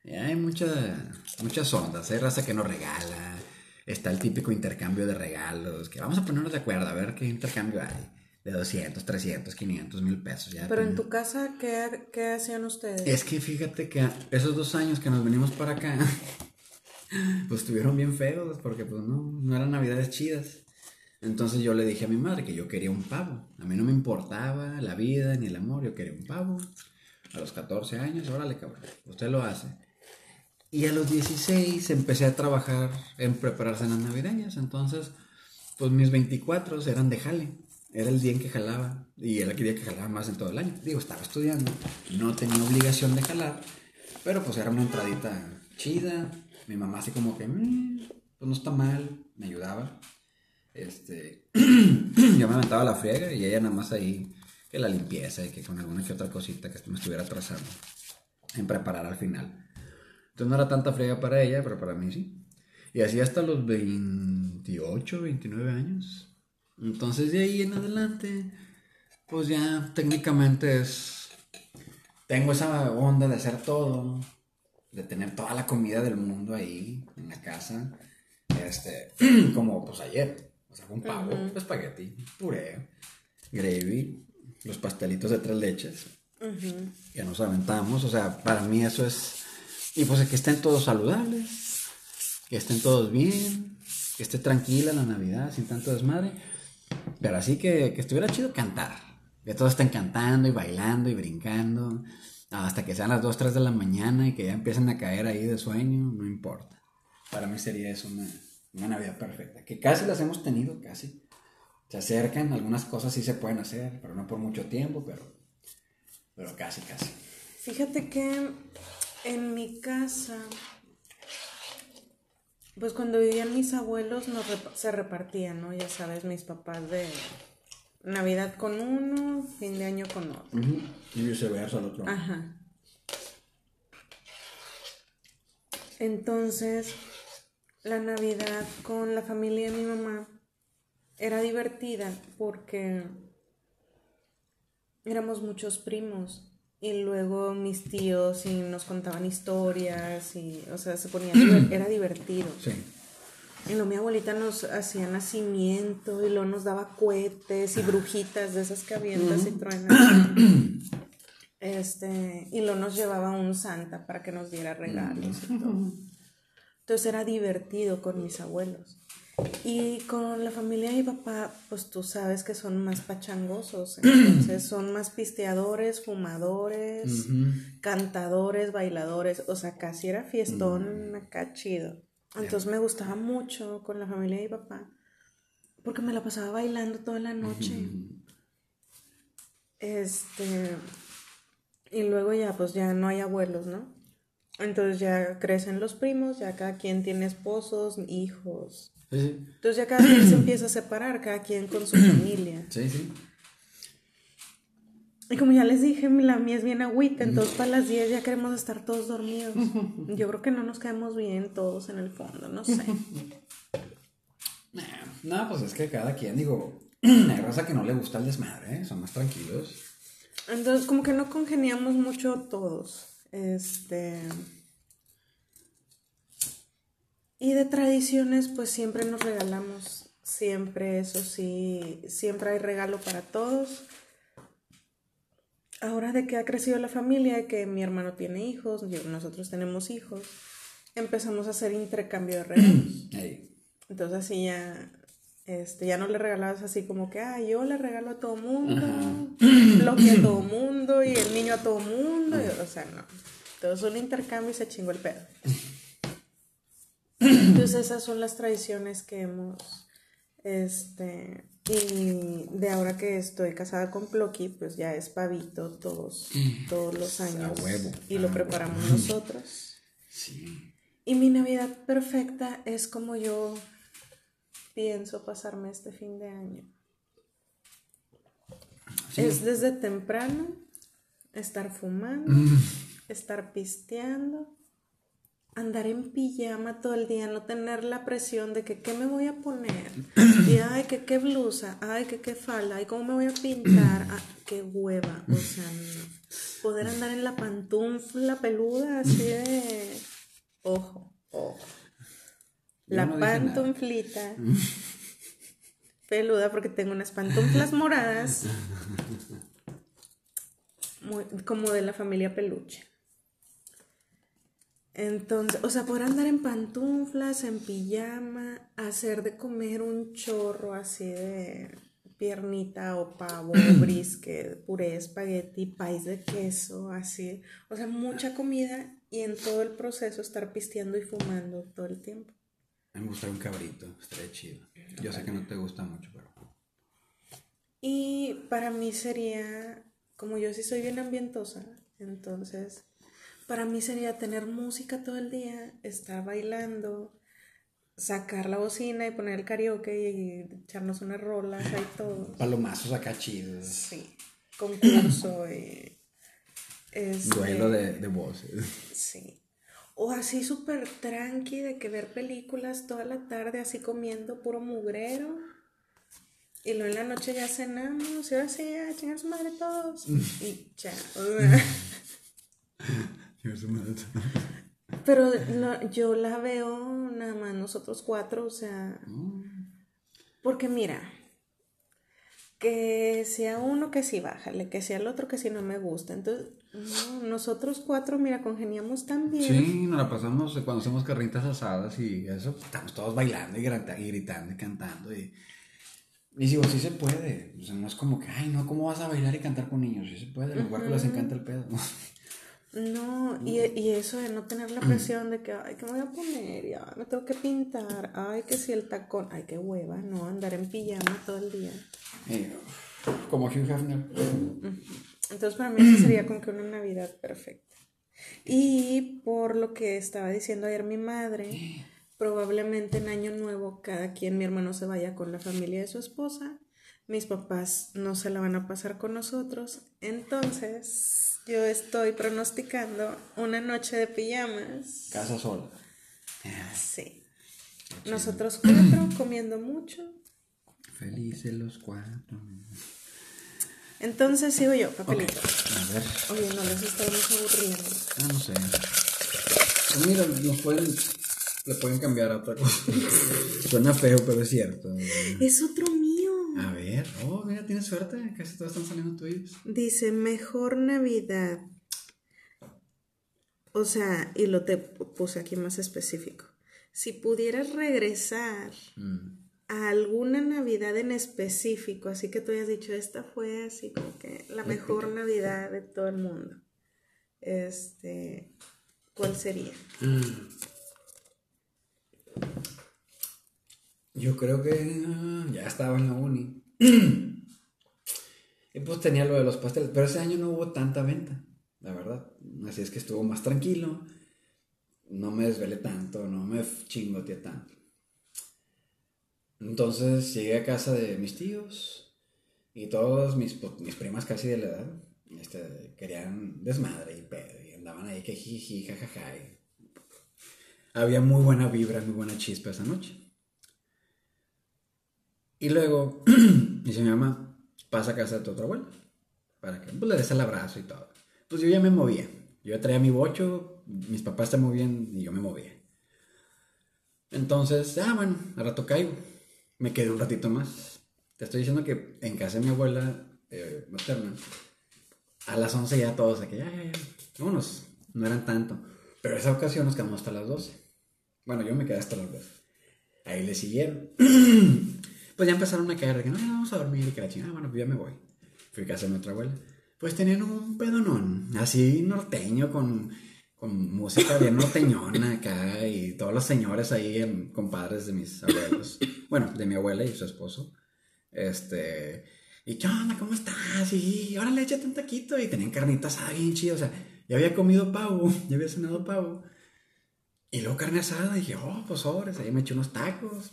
hay mucha- muchas ondas, hay raza que no regala, está el típico intercambio de regalos, que vamos a ponernos de acuerdo a ver qué intercambio hay. De 200, 300, 500 mil pesos. Ya Pero en tu casa, ¿qué, qué hacían ustedes? Es que fíjate que esos dos años que nos venimos para acá, pues estuvieron bien feos, porque pues no, no eran navidades chidas. Entonces yo le dije a mi madre que yo quería un pavo. A mí no me importaba la vida ni el amor, yo quería un pavo. A los 14 años, órale cabrón, usted lo hace. Y a los 16 empecé a trabajar en preparar cenas navideñas. Entonces, pues mis 24 eran de jale. Era el día en que jalaba. Y era el día que jalaba más en todo el año. Digo, estaba estudiando. No tenía obligación de jalar. Pero pues era una entradita chida. Mi mamá así como que, "Mm, pues no está mal. Me ayudaba. Este, yo me aventaba la friega y ella nada más ahí que la limpieza y que con alguna que otra cosita que me estuviera atrasando en preparar al final. Entonces no era tanta friega para ella, pero para mí sí. Y así hasta los 28, 29 años. Entonces de ahí en adelante, pues ya técnicamente es... Tengo esa onda de hacer todo, de tener toda la comida del mundo ahí en la casa. Este, como pues ayer. O sea, un pavo, espagueti, puré, gravy, los pastelitos de tres leches Ujú. que nos aventamos. O sea, para mí eso es. Y pues que estén todos saludables, que estén todos bien, que esté tranquila la Navidad sin tanto desmadre. Pero así que, que estuviera chido cantar. Que todos estén cantando y bailando y brincando. Hasta que sean las 2, 3 de la mañana y que ya empiecen a caer ahí de sueño, no importa. Para mí sería eso una, una Navidad perfecta. Que casi las hemos tenido, casi. Se acercan, algunas cosas sí se pueden hacer, pero no por mucho tiempo, pero, pero casi, casi. Fíjate que en mi casa, pues cuando vivían mis abuelos nos rep- se repartían, ¿no? Ya sabes, mis papás de Navidad con uno, fin de año con otro. Y viceversa al otro. Ajá. Entonces, la Navidad con la familia de mi mamá era divertida porque éramos muchos primos y luego mis tíos y nos contaban historias y, o sea, se ponía, era divertido. Sí. Y luego mi abuelita nos hacía nacimiento y luego nos daba cohetes y brujitas de esas que avientas y truenan. Este, y luego nos llevaba un santa para que nos diera regalos y todo. Entonces era divertido con mis abuelos. Y con la familia mi papá, pues tú sabes que son más pachangosos. Entonces son más pisteadores, fumadores, cantadores, bailadores. O sea, casi era fiestón acá chido. Entonces me gustaba mucho con la familia mi papá. Porque me la pasaba bailando toda la noche. Este. Y luego ya, pues ya no hay abuelos, ¿no? Entonces ya crecen los primos, ya cada quien tiene esposos, hijos. Sí. Entonces ya cada quien se empieza a separar, cada quien con su familia. Sí, sí. Y como ya les dije, la mía es bien agüita, entonces para las 10 ya queremos estar todos dormidos. Yo creo que no nos quedamos bien todos en el fondo, no sé. No, pues es que cada quien, digo, hay raza que no le gusta el desmadre, ¿eh? son más tranquilos. Entonces como que no congeniamos mucho todos. Este... Y de tradiciones, pues siempre nos regalamos, siempre, eso sí, siempre hay regalo para todos. Ahora de que ha crecido la familia, que mi hermano tiene hijos, yo- nosotros tenemos hijos, empezamos a hacer intercambio de regalos. Entonces así ya, este, ya no le regalabas así como que, ah, yo le regalo a todo mundo, Loki a todo mundo y el niño a todo mundo, y, o sea, no. Entonces un intercambio y se chingó el pedo. Entonces esas son las tradiciones que hemos, este, y de ahora que estoy casada con Plocky, pues ya es pavito todos, todos los años. huevo, y lo a preparamos nosotros. Sí. Y mi Navidad perfecta es como yo pienso pasarme este fin de año. Es desde temprano estar fumando, estar pisteando, andar en pijama todo el día, no tener la presión de que qué me voy a poner, y ay, que qué blusa, ay, que qué falda, ay, cómo me voy a pintar, ah, qué hueva, o sea, poder andar en la pantufla peluda así de ojo, ojo. La pantuflita peluda porque tengo unas pantuflas moradas. Como de la familia peluche. Entonces, o sea, poder andar en pantuflas, en pijama, hacer de comer un chorro así de piernita o pavo, brisket, puré, espagueti, país de queso, así. O sea, mucha comida y en todo el proceso estar pisteando y fumando todo el tiempo. Me gustaría un cabrito, estaría chido. Yo sé que no te gusta mucho, pero... Y para mí sería, como yo sí soy bien ambientosa, entonces para mí sería tener música todo el día, estar bailando, sacar la bocina y poner el karaoke y echarnos unas rolas ahí todo. Palomazos acá chidos. Sí, concurso y... Este, Duelo de, de voces. Sí. O así súper tranqui de que ver películas toda la tarde así comiendo puro mugrero. Y luego en la noche ya cenamos y ahora sí, ya chingar su madre todos. y ya. Pero yo la veo nada más nosotros cuatro, o sea. Porque mira, que sea uno que sí bájale, que sea el otro que sí no me gusta. Entonces, nosotros cuatro, mira, congeniamos tan bien. Sí, nos la pasamos cuando hacemos carritas asadas y eso, estamos todos bailando y gritando y cantando. Y, y digo, sí se puede. O sea, no es como que, ay, no, ¿cómo vas a bailar y cantar con niños? Sí se puede, a los les encanta el pedo. No, y, y, eso de no tener la presión de que, ay, ¿qué me voy a poner? Ya, me tengo que pintar. Ay, que si el tacón. Ay, qué hueva, no, andar en pijama todo el día. Eh, como Hugh Hefner. Entonces, para mí eso sería como que una Navidad perfecta. Y por lo que estaba diciendo ayer mi madre, probablemente en Año Nuevo cada quien, mi hermano se vaya con la familia de su esposa. Mis papás no se la van a pasar con nosotros. Entonces yo estoy pronosticando una noche de pijamas. Casa sola. Sí. Nosotros cuatro comiendo mucho. Felices los cuatro. Entonces sigo yo, papelito. A ver. Oye, no les estamos aburriendo. Ah, no sé. Pues mira, nos pueden, le pueden cambiar a otra cosa. Suena feo, pero es cierto. Es otro a ver, oh, mira, tienes suerte, casi todos están saliendo tuyos. Dice, mejor Navidad. O sea, y lo te puse aquí más específico. Si pudieras regresar mm. a alguna Navidad en específico, así que tú hayas dicho, esta fue así como que la mejor Navidad de todo el mundo. Este, ¿cuál sería? Mm. Yo creo que ah, ya estaba en la uni. y pues tenía lo de los pasteles. Pero ese año no hubo tanta venta, la verdad. Así es que estuvo más tranquilo. No me desvelé tanto, no me chingoteé tanto. Entonces llegué a casa de mis tíos y todos mis, pues, mis primas casi de la edad este, querían desmadre y pedo y andaban ahí que jiji, jajaja. Había muy buena vibra, muy buena chispa esa noche. Y luego dice mi mamá, pasa a casa de tu otra abuela. Para que pues, le des el abrazo y todo. Pues yo ya me movía. Yo traía mi bocho, mis papás se movían y yo me movía. Entonces, ah, bueno, a rato caigo. Me quedé un ratito más. Te estoy diciendo que en casa de mi abuela eh, materna, a las 11 ya todos aquí, ya, ya, ya, vámonos. No eran tanto. Pero esa ocasión nos quedamos hasta las 12. Bueno, yo me quedé hasta las 12. Ahí le siguieron. pues ya empezaron a caer de que no, vamos a dormir y que la chingada, bueno, pues ya me voy. Fui a casa de mi otra abuela. Pues tenían un pedonón, así norteño, con, con música bien norteñona acá, y todos los señores ahí, compadres de mis abuelos, bueno, de mi abuela y su esposo. Este, y ¿qué onda? ¿Cómo estás? Y ahora le échate un taquito, y tenían carnitas asada bien chido, o sea, ya había comido pavo, ya había cenado pavo. Y luego carne asada, y dije, oh, pues sobres, ahí me eché unos tacos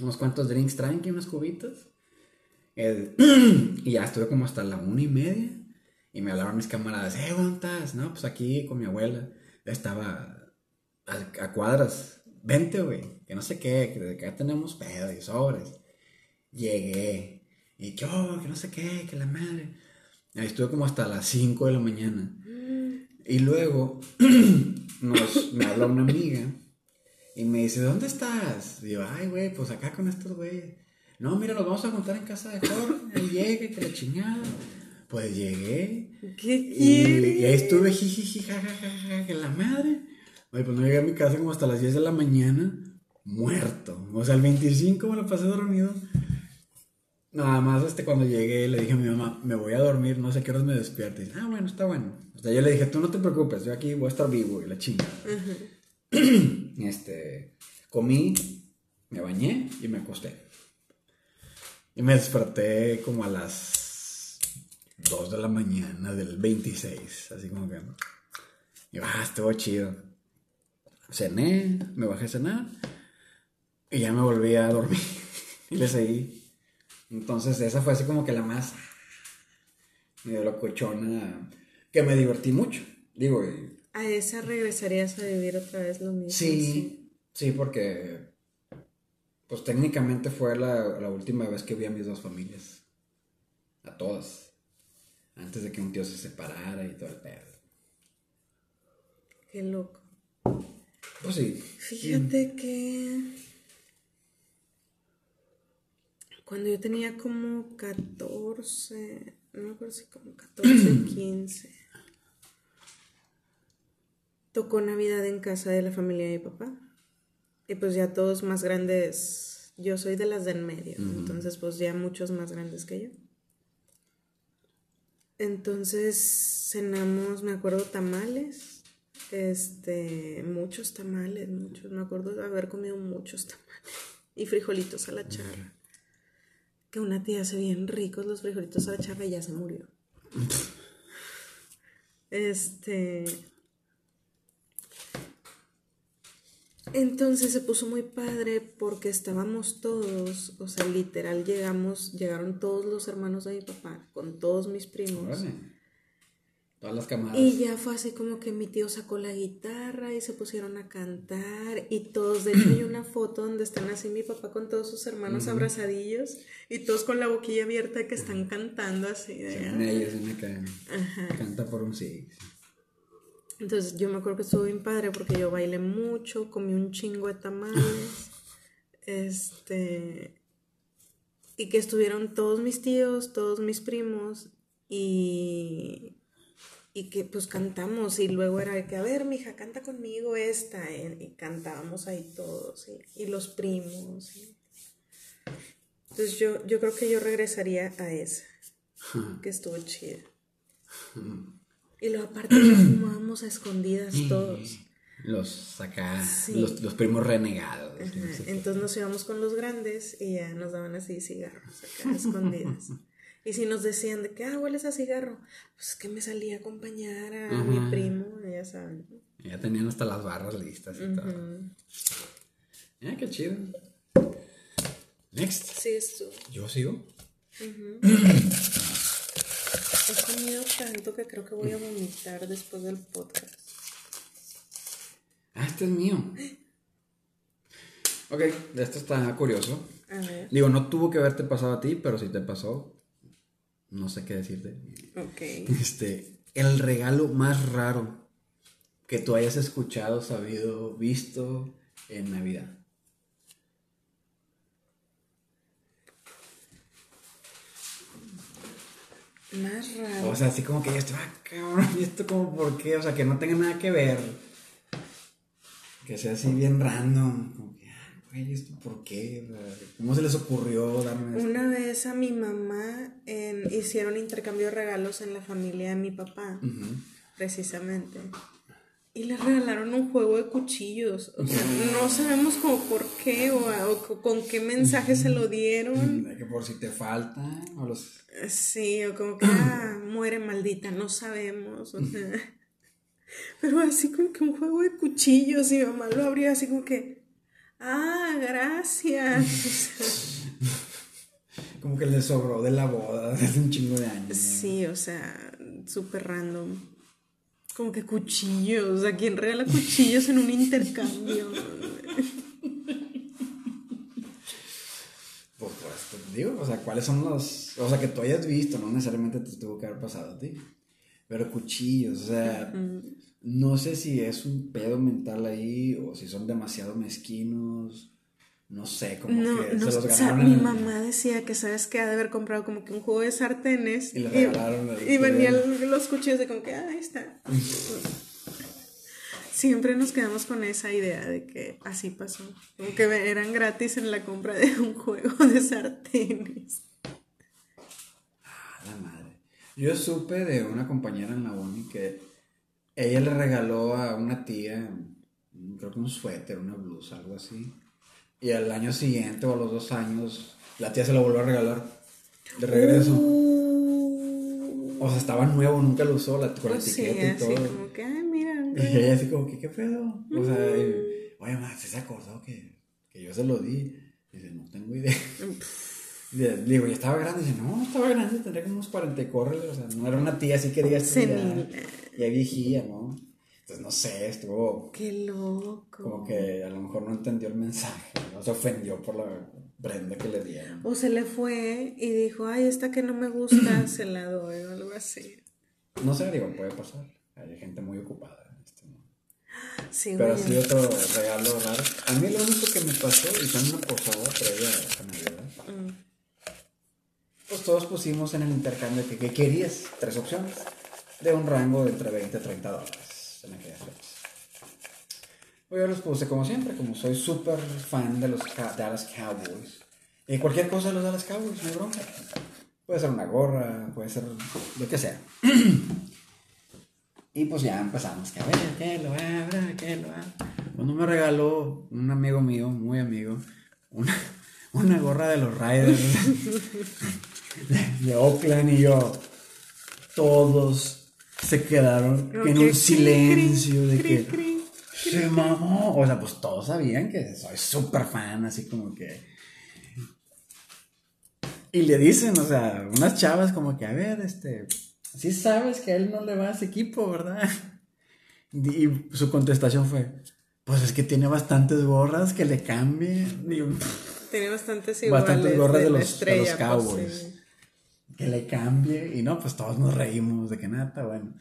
unos cuantos drinks tranqui, unos cubitos. Eh, y ya estuve como hasta la una y media. Y me hablaron mis camaradas, eh, ¿dónde estás? No, pues aquí con mi abuela. Estaba a, a cuadras. Vente, güey. Que no sé qué, que desde acá tenemos pedo y sobres. Llegué. Y yo, que no sé qué, que la madre. Ahí estuve como hasta las 5 de la mañana. Y luego nos, me habla una amiga y me dice, ¿dónde estás? Y yo, ay, güey, pues acá con estos güeyes. No, mira, nos vamos a juntar en casa de Jorge. Él llegue, que la chingada. Pues llegué. ¿Qué Y, quieres? y ahí estuve, jijiji, jajaja, que la madre. Oye, pues no llegué a mi casa como hasta las 10 de la mañana, muerto. O sea, el 25 me lo pasé dormido. Nada más este, cuando llegué le dije a mi mamá, me voy a dormir, no sé qué horas me dice, ah, bueno, está bueno. O sea, yo le dije, tú no te preocupes, yo aquí voy a estar vivo y la chinga. este, comí, me bañé y me acosté. Y me desperté como a las 2 de la mañana del 26, así como que... Y ah, estuvo chido. Cené, me bajé a cenar y ya me volví a dormir y le seguí. Entonces esa fue así como que la más medio locochona que me divertí mucho. Digo, A esa regresarías a vivir otra vez lo mismo. sí, sí, porque pues técnicamente fue la, la última vez que vi a mis dos familias. A todas. Antes de que un tío se separara y todo el pedo. Qué loco. Pues sí. Fíjate que cuando yo tenía como 14, no me acuerdo si como 14 o 15, tocó Navidad en casa de la familia de mi papá. Y pues ya todos más grandes, yo soy de las de en medio, entonces pues ya muchos más grandes que yo. Entonces cenamos, me acuerdo, tamales. Este, muchos tamales, muchos. Me acuerdo de haber comido muchos tamales. Y frijolitos a la charra. Que una tía hace bien ricos los frijolitos a la charra y ya se murió. Este. Entonces se puso muy padre porque estábamos todos, o sea, literal llegamos, llegaron todos los hermanos de mi papá con todos mis primos. Órale. Todas las camadas. Y ya fue así como que mi tío sacó la guitarra y se pusieron a cantar y todos, de hecho hay una foto donde están así mi papá con todos sus hermanos abrazadillos y todos con la boquilla abierta que están cantando así. de, ellos, en acá, canta por un sí. Entonces yo me acuerdo que estuvo bien padre porque yo bailé mucho, comí un chingo de tamales, este, y que estuvieron todos mis tíos, todos mis primos, y, y que pues cantamos, y luego era de que, a ver, mija, canta conmigo esta, y, y cantábamos ahí todos, y, y los primos. y- Entonces yo, yo creo que yo regresaría a esa, que estuvo chida. Y luego aparte ya fumábamos a escondidas todos. Los acá, Sí. los, los primos renegados. No sé. Entonces nos íbamos con los grandes y ya nos daban así cigarros acá a escondidas. Y si nos decían de que, ah, hueles a cigarro, pues que me salía a acompañar a mi primo, ya saben. Ya tenían hasta las barras listas y todo. Ah, qué chido. Next. Sí, es tú. ¿Yo sigo? He comido tanto que creo que voy a vomitar después del podcast. Ah, este es mío. Ok, esto está curioso. A ver, Digo, no tuvo que haberte pasado a ti, pero si te pasó, no sé qué decirte. ok. Este, el regalo más raro que tú hayas escuchado, sabido, visto en Navidad. Más raro. O sea, así como que ya está, ah, cabrón, ¿y esto como por qué? O sea, que no tenga nada que ver. Que sea así bien random. Como que, ah, güey, ¿esto por qué? ¿Cómo se les ocurrió darme esto? Una vez a mi mamá en- hicieron intercambio de regalos en la familia de mi papá, precisamente. Y le regalaron un juego de cuchillos. O sea, no sabemos como por qué o, a- o co- con qué mensaje se lo dieron. De Que por si te falta, o los... Sí, o como que, ah, muere maldita, no sabemos. O sea, pero así como que un juego de cuchillos y mi mamá lo abrió así como que, ah, gracias. Como que le sobró de la boda hace un chingo de años. Sí, o sea, súper random. Como que cuchillos. O sea, ¿quién regala cuchillos en un intercambio? Pues, pues, digo, o sea, ¿cuáles son los. O sea, que tú hayas visto, no necesariamente te tuvo que haber pasado a ti. Pero cuchillos, o sea, no sé si es un pedo mental ahí o si son demasiado mezquinos. No sé, como que se los ganaron. O sea, mi mamá decía que, ¿sabes que Ha de haber comprado como que un juego de sartenes. Y. Y, y venían los cuchillos de como que, ah, ahí está. Siempre nos quedamos con esa idea de que así pasó. Como que eran gratis en la compra de un juego de sartenes. Ah, la madre. Yo supe de una compañera en la uni que ella le regaló a una tía, creo que un suéter, una blusa, algo así. Y al año siguiente o a los dos años, la tía se lo volvió a regalar de regreso. Uh. O sea, estaba nuevo, nunca lo usó la, con la pues etiqueta y todo. Como que, mira, y ella así como, ¿qué, qué pedo? O sea, oye, más, ¿se acordó que, que yo se lo di? Y dice, no tengo idea. Le digo, ¿ya estaba grande? Y dice, no, no estaba grande, tendría como unos 40 y O sea, no era una tía así que digas ya, ya viejía, ¿no? Entonces, no sé, estuvo... Qué loco. Como que a lo mejor no entendió el mensaje, ¿no? Se ofendió por la prenda que le dieron. O se le fue y dijo, ay, esta que no me gusta, se la doy o algo así. No sé, digo, puede pasar. Hay gente muy ocupada. Pero así otro regalo raro. A mí lo único que me pasó, y fue una posada previa a Navidad, mm. pues todos pusimos en el intercambio que, ¿qué querías? Tres opciones. De un rango de entre 20 y 30 dólares aquellas fechas. Pues yo los puse como siempre, como soy súper fan de los Dallas Cowboys. Cualquier cosa de los Dallas Cowboys, no hay bronca. Puede ser una gorra, puede ser lo que sea. Y pues ya empezamos, a ver, que lo abra, que lo. Cuando me regaló un amigo mío, muy amigo, una, una gorra de los Riders de, Oakland y yo, todos se quedaron en un silencio de que se mamó. O sea, pues todos sabían que soy súper fan, así como que... Y le dicen, o sea, unas chavas como que, a ver, este, sí sabes que a él no le va a ese equipo, ¿verdad? Y su contestación fue, pues es que tiene bastantes gorras que le cambie. tiene bastantes iguales Bastantes gorras de, los, de los, Cowboys. Que le cambie. Y no, pues todos nos reímos de que nada, bueno.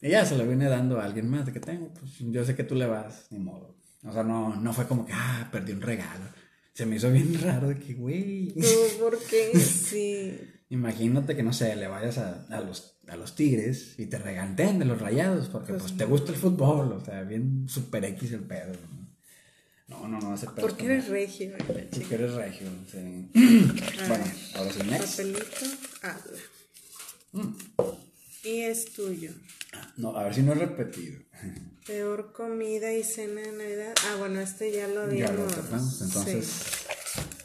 Ya se lo viene dando a alguien más de que tengo, pues yo sé que tú le vas, ni modo. O sea, no, no fue como que, ah, perdí un regalo. Se me hizo bien raro de que, güey. No, ¿por qué? Sí. Imagínate que, no sé, le vayas a, a, los, a los Tigres y te reganten de los rayados porque pues, pues te gusta el fútbol, o sea, bien super X el pedo. No, no, no, ese pedo. Porque eres regio. Porque eres regio, sí. bueno, ahora sí, next. Papelito, habla. Mm. Y es tuyo. No, a ver si no he repetido. Peor comida y cena de Navidad. Ah, bueno, este ya lo habíamos. Ya lo entonces.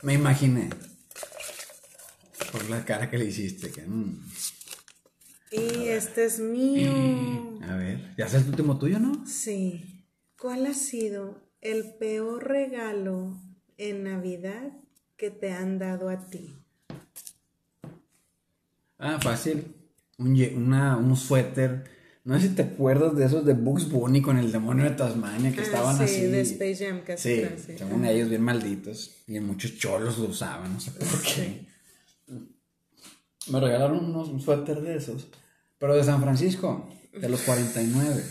Me imaginé por la cara que le hiciste. Que, mm. Y este es mío. A ver, ¿ya es el último tuyo, no? Sí. ¿Cuál ha sido el peor regalo en Navidad que te han dado a ti? Ah, fácil. Un, una, un suéter. No sé si te acuerdas de esos de Bugs Bunny con el demonio de Tasmania que ah, estaban así. Sí, de Space Jam, casi. Sí, según ellos bien malditos. Y muchos cholos lo usaban, no sé por qué me regalaron unos, un suéter de esos, pero de San Francisco, de los 49.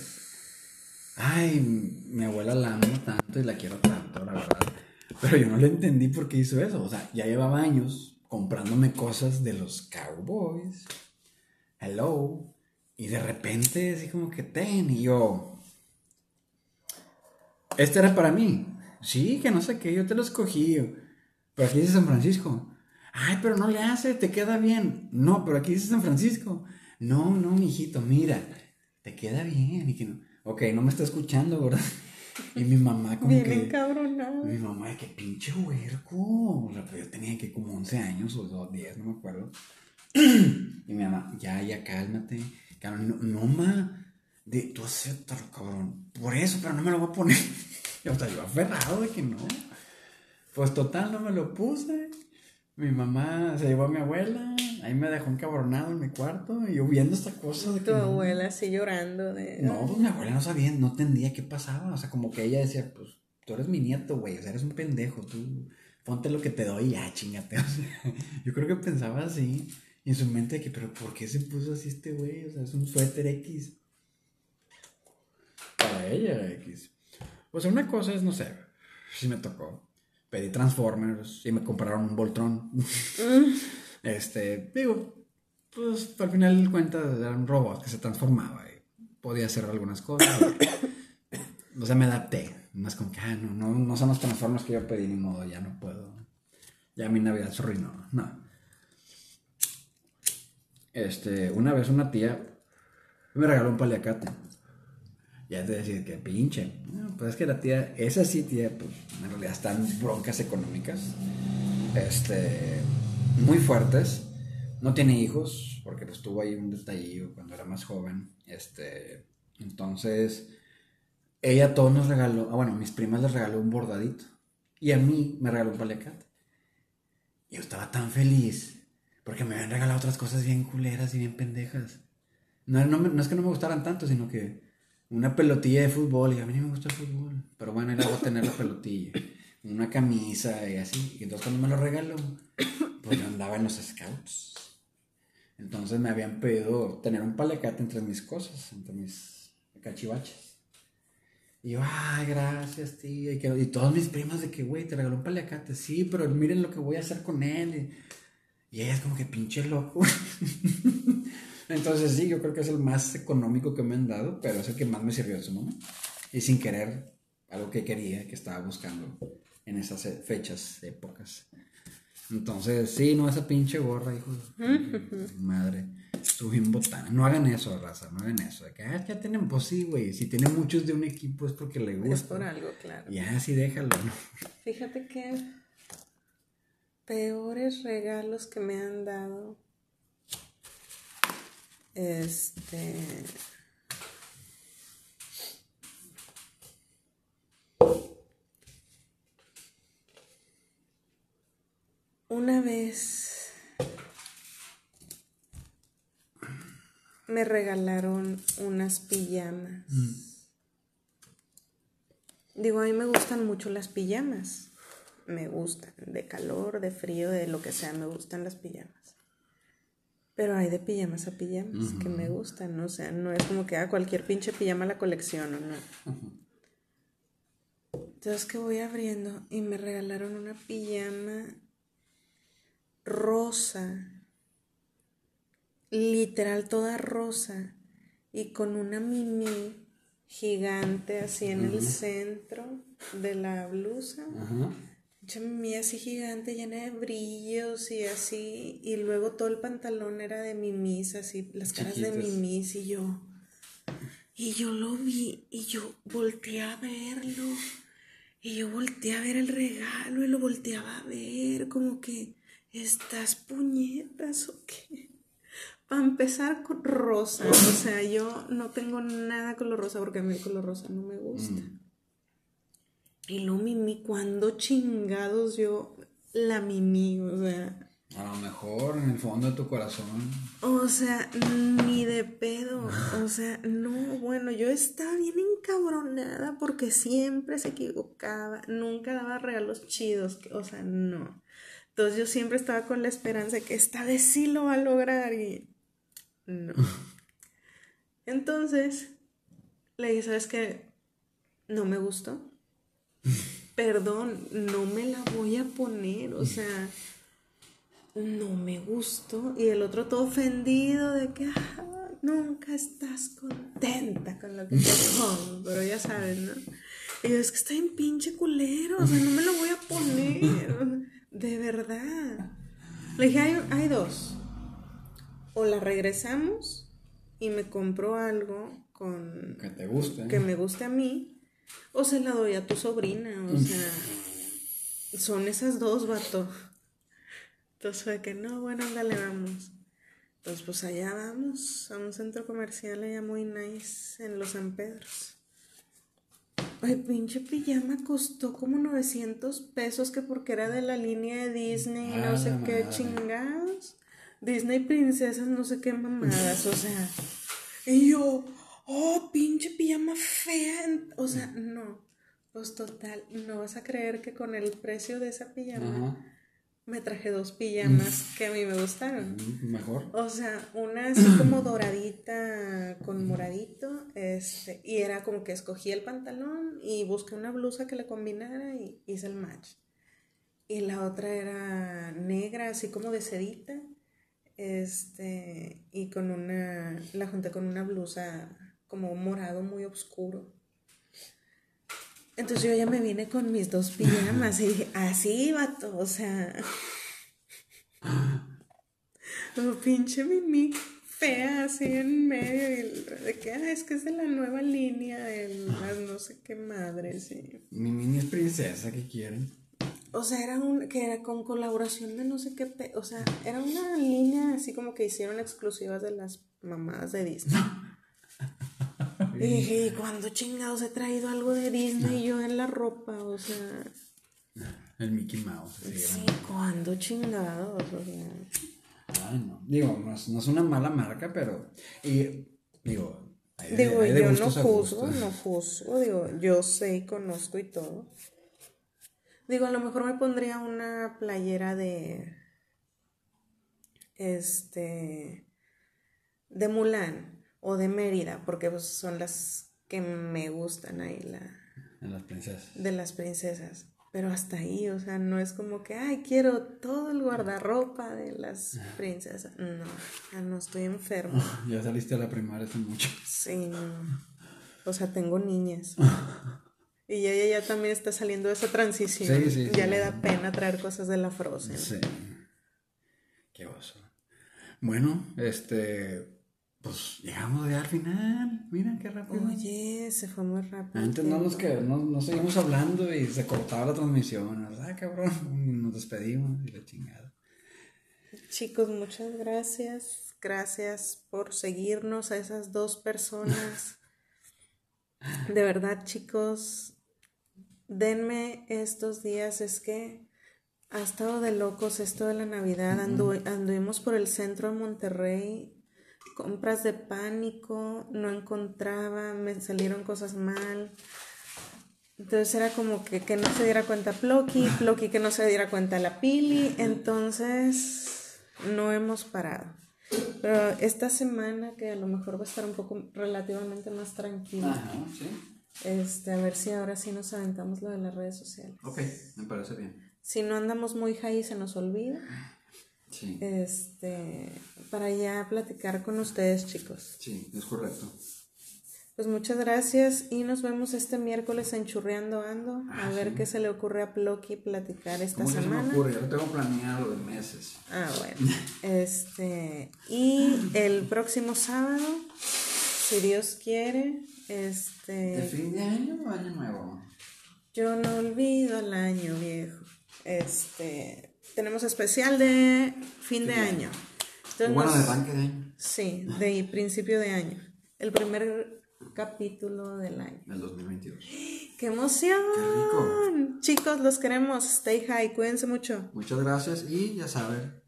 Ay, mi abuela la amo tanto y la quiero tanto, la verdad. Pero yo no le entendí por qué hizo eso. O sea, ya llevaba años comprándome cosas de los Cowboys. Hello. Y de repente, así como que ten. Y yo. Este era para mí. Sí, que no sé qué, yo te lo escogí. Pero aquí dice San Francisco. Ay, pero no le hace, te queda bien. No, pero aquí dice San Francisco. No, no, mijito, mira, te queda bien. Y que no. Ok, no me está escuchando, ¿verdad? Y mi mamá como Bien que... encabronada. Mi mamá de que pinche huerco. O sea, pues yo tenía que como 11 años o 10, no me acuerdo. Y mi mamá, ya, ya, cálmate. No, no ma. De, tú acéptalo, cabrón. Por eso, pero no me lo voy a poner. Y, o sea, yo aferrado de que no. Pues total, no me lo puse. Mi mamá se llevó a mi abuela, ahí me dejó encabronado en mi cuarto y yo viendo esta cosa de Tu que no- abuela así llorando de... No, pues mi abuela no sabía, no entendía qué pasaba. O sea, como que ella decía, pues tú eres mi nieto, güey. O sea, eres un pendejo. Tú ponte lo que te doy y ya, chingate. O sea, yo creo que pensaba así. Y en su mente, que, pero ¿por qué se puso así este güey? O sea, es un suéter X. Para ella era X. O sea, una cosa es, no sé, si me tocó. Pedí Transformers y me compraron un Voltron. este, digo, pues al final de cuentas era un robot que se transformaba y podía hacer algunas cosas. o sea, me adapté. Es como que, ah, no, no, no son los Transformers que yo pedí, ni modo, ya no puedo. Ya mi Navidad se arruinó. No. Este, una vez una tía me regaló un paliacate. Ya te decir que pinche. Pues es que la tía, esa sí tía, pues en realidad están broncas económicas. Este, muy fuertes. No tiene hijos, porque pues tuvo ahí un detallillo cuando era más joven. Este, entonces, ella a todos nos regaló, ah, bueno, mis primas les regaló un bordadito. Y a mí me regaló un paliacate. Y yo estaba tan feliz, porque me habían regalado otras cosas bien culeras y bien pendejas. No, no es que no me gustaran tanto, sino que una pelotilla de fútbol, y a mí ni me gusta el fútbol, pero bueno, era voy a tener la pelotilla, una camisa y así. Y entonces cuando me lo regaló, pues yo andaba en los scouts. Entonces me habían pedido tener un palacate entre mis cosas, entre mis cachivaches. Y yo, ay, gracias, tío. Y, que, y todas mis primas de que, güey, te regaló un paliacate. Sí, pero miren lo que voy a hacer con él. Y ella es como que pinche loco. Entonces sí, yo creo que es el más económico que me han dado, pero es el que más me sirvió en su momento. Y sin querer, algo que quería, que estaba buscando en esas fechas, épocas. Entonces, sí, no, esa pinche gorra, hijo de madre. Estuvo bien botana. No hagan eso, raza, no hagan eso. Que, ah, ya tienen, pues sí, güey. Si tiene muchos de un equipo es porque le gusta. Es por algo, claro. Ya, sí, déjalo, ¿no? Fíjate que peores regalos que me han dado. Este. Una vez me regalaron unas pijamas. Digo, a mí me gustan mucho las pijamas. Me gustan, de calor, de frío, de lo que sea, me gustan las pijamas. Pero hay de pijamas a pijamas que me gustan, ¿no? O sea, no es como que a cualquier pinche pijama la colecciono, ¿no? Entonces que voy abriendo y me regalaron una pijama rosa, literal toda rosa, y con una mini gigante así en el centro de la blusa. Ajá. Mía así gigante, llena de brillos y así. Y luego todo el pantalón era de mimis, así, las caras de mimis y yo. Y yo lo vi y yo volteé a verlo. Y yo volteé a ver el regalo y lo volteaba a ver, como que, ¿estas puñetas o qué? Para empezar con rosa, o sea, yo no tengo nada con lo rosa porque a mí el color rosa no me gusta. Y luego Mimi, ¿cuándo chingados yo la Mimi? O sea, A lo mejor en el fondo de tu corazón. o sea, ni de pedo. O sea, no, bueno, yo estaba bien encabronada porque siempre se equivocaba, nunca daba regalos chidos, que- o sea, no. Entonces yo siempre estaba con la esperanza de que esta vez sí lo va a lograr y no. Entonces, le dije, ¿sabes qué? No me gustó. Perdón, no me la voy a poner, o sea, no me gustó. Y el otro todo ofendido de que "Ah, nunca estás contenta con lo que te pongo, pero ya sabes, ¿no? Y yo, es que estoy en pinche culero, o sea, no me lo voy a poner, de verdad. Le dije, hay, hay dos. O la regresamos y me compro algo con Que te guste. que me guste a mí, o se la doy a tu sobrina, o sea, son esas dos, vato. Entonces fue que no, bueno, ándale, vamos. Entonces, pues allá vamos, a un centro comercial allá muy nice en los San Pedros. Ay, pinche pijama costó como 900 pesos que porque era de la línea de Disney, Ah, no sé qué madre. chingados. Disney princesas, no sé qué mamadas, o sea. Y yo, oh, pinche pijama fea. O sea, no. Pues total, no vas a creer que con el precio de esa pijama Ajá. me traje dos pijamas que a mí me gustaron. Mm, Mejor. O sea, una así como doradita con moradito, este, y era como que escogí el pantalón y busqué una blusa que le combinara y hice el match. Y la otra era negra, así como de sedita, este, y con una, la junté con una blusa como morado muy oscuro. Entonces yo ya me vine con mis dos pijamas y dije, así, vato, o sea... Como pinche mimi fea así en medio y de que "Ah, es que es de la nueva línea de las no sé qué madres sí. Mi mini es princesa, ¿qué quieren? O sea, era un que era con colaboración de no sé qué, pe- o sea, era una línea así como que hicieron exclusivas de las mamadas de Disney. Y dije, ¿y cuándo chingados he traído algo de Disney yo en la ropa? O sea, El Mickey Mouse. sí, grande. ¿cuándo chingados? O sea, Ay, no. Digo, no es, no es una mala marca, pero. Y, digo. hay Digo, hay yo no juzgo, no juzgo, digo, yo sé y conozco y todo. Digo, a lo mejor me pondría una playera de, este, de Mulan o de Mérida, porque pues, son las que me gustan ahí, la, En las princesas. de las princesas. Pero hasta ahí, o sea, no es como que, ay, quiero todo el guardarropa de las princesas. No, ah, no estoy enferma. Ya saliste a la primaria hace mucho. Sí, no. O sea, tengo niñas. Y ella ya también está saliendo de esa transición. Sí, sí, ya sí. le da pena traer cosas de la Frozen. Sí. Qué oso. Bueno, este. Pues llegamos ya al final. Mira qué rápido. Oye, se fue muy rápido. Antes no nos, tiempo. que, no, no seguimos hablando y se cortaba la transmisión. Ah, cabrón. Nos despedimos y la chingada. Chicos, muchas gracias. Gracias por seguirnos a esas dos personas. De verdad, chicos, denme estos días. Es que ha estado de locos esto de la Navidad. Andu- anduvimos por el centro de Monterrey. Compras de pánico, no encontraba, me salieron cosas mal. Entonces era como que, que no se diera cuenta Plocky, Plocky que no se diera cuenta la Pili. Entonces no hemos parado. Pero esta semana, que a lo mejor va a estar un poco relativamente más tranquila, Ajá, sí. este, a ver si ahora sí nos aventamos lo de las redes sociales. Ok, me parece bien. Si no andamos muy high y se nos olvida, Sí, este, para ya platicar con ustedes, chicos. sí, es correcto. Pues muchas gracias y nos vemos este miércoles en Churreando Ando. A ver qué se le ocurre a Plocky platicar esta ¿Cómo que se me semana. ocurre? Yo lo tengo planeado de meses. Ah, bueno. Este, y el próximo sábado, si Dios quiere, ¿De este, fin de año o año nuevo? yo no olvido el año viejo. Este, tenemos especial de fin de año. Entonces bueno, de nos- arranque de año. Sí, de principio de año. El primer capítulo del año. Del 2022. ¡Qué emoción! Qué Chicos, los queremos. Stay high, cuídense mucho. Muchas gracias y ya saben,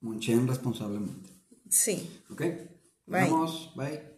munchen responsablemente. Sí. ¿Ok? Bye. Vamos, bye.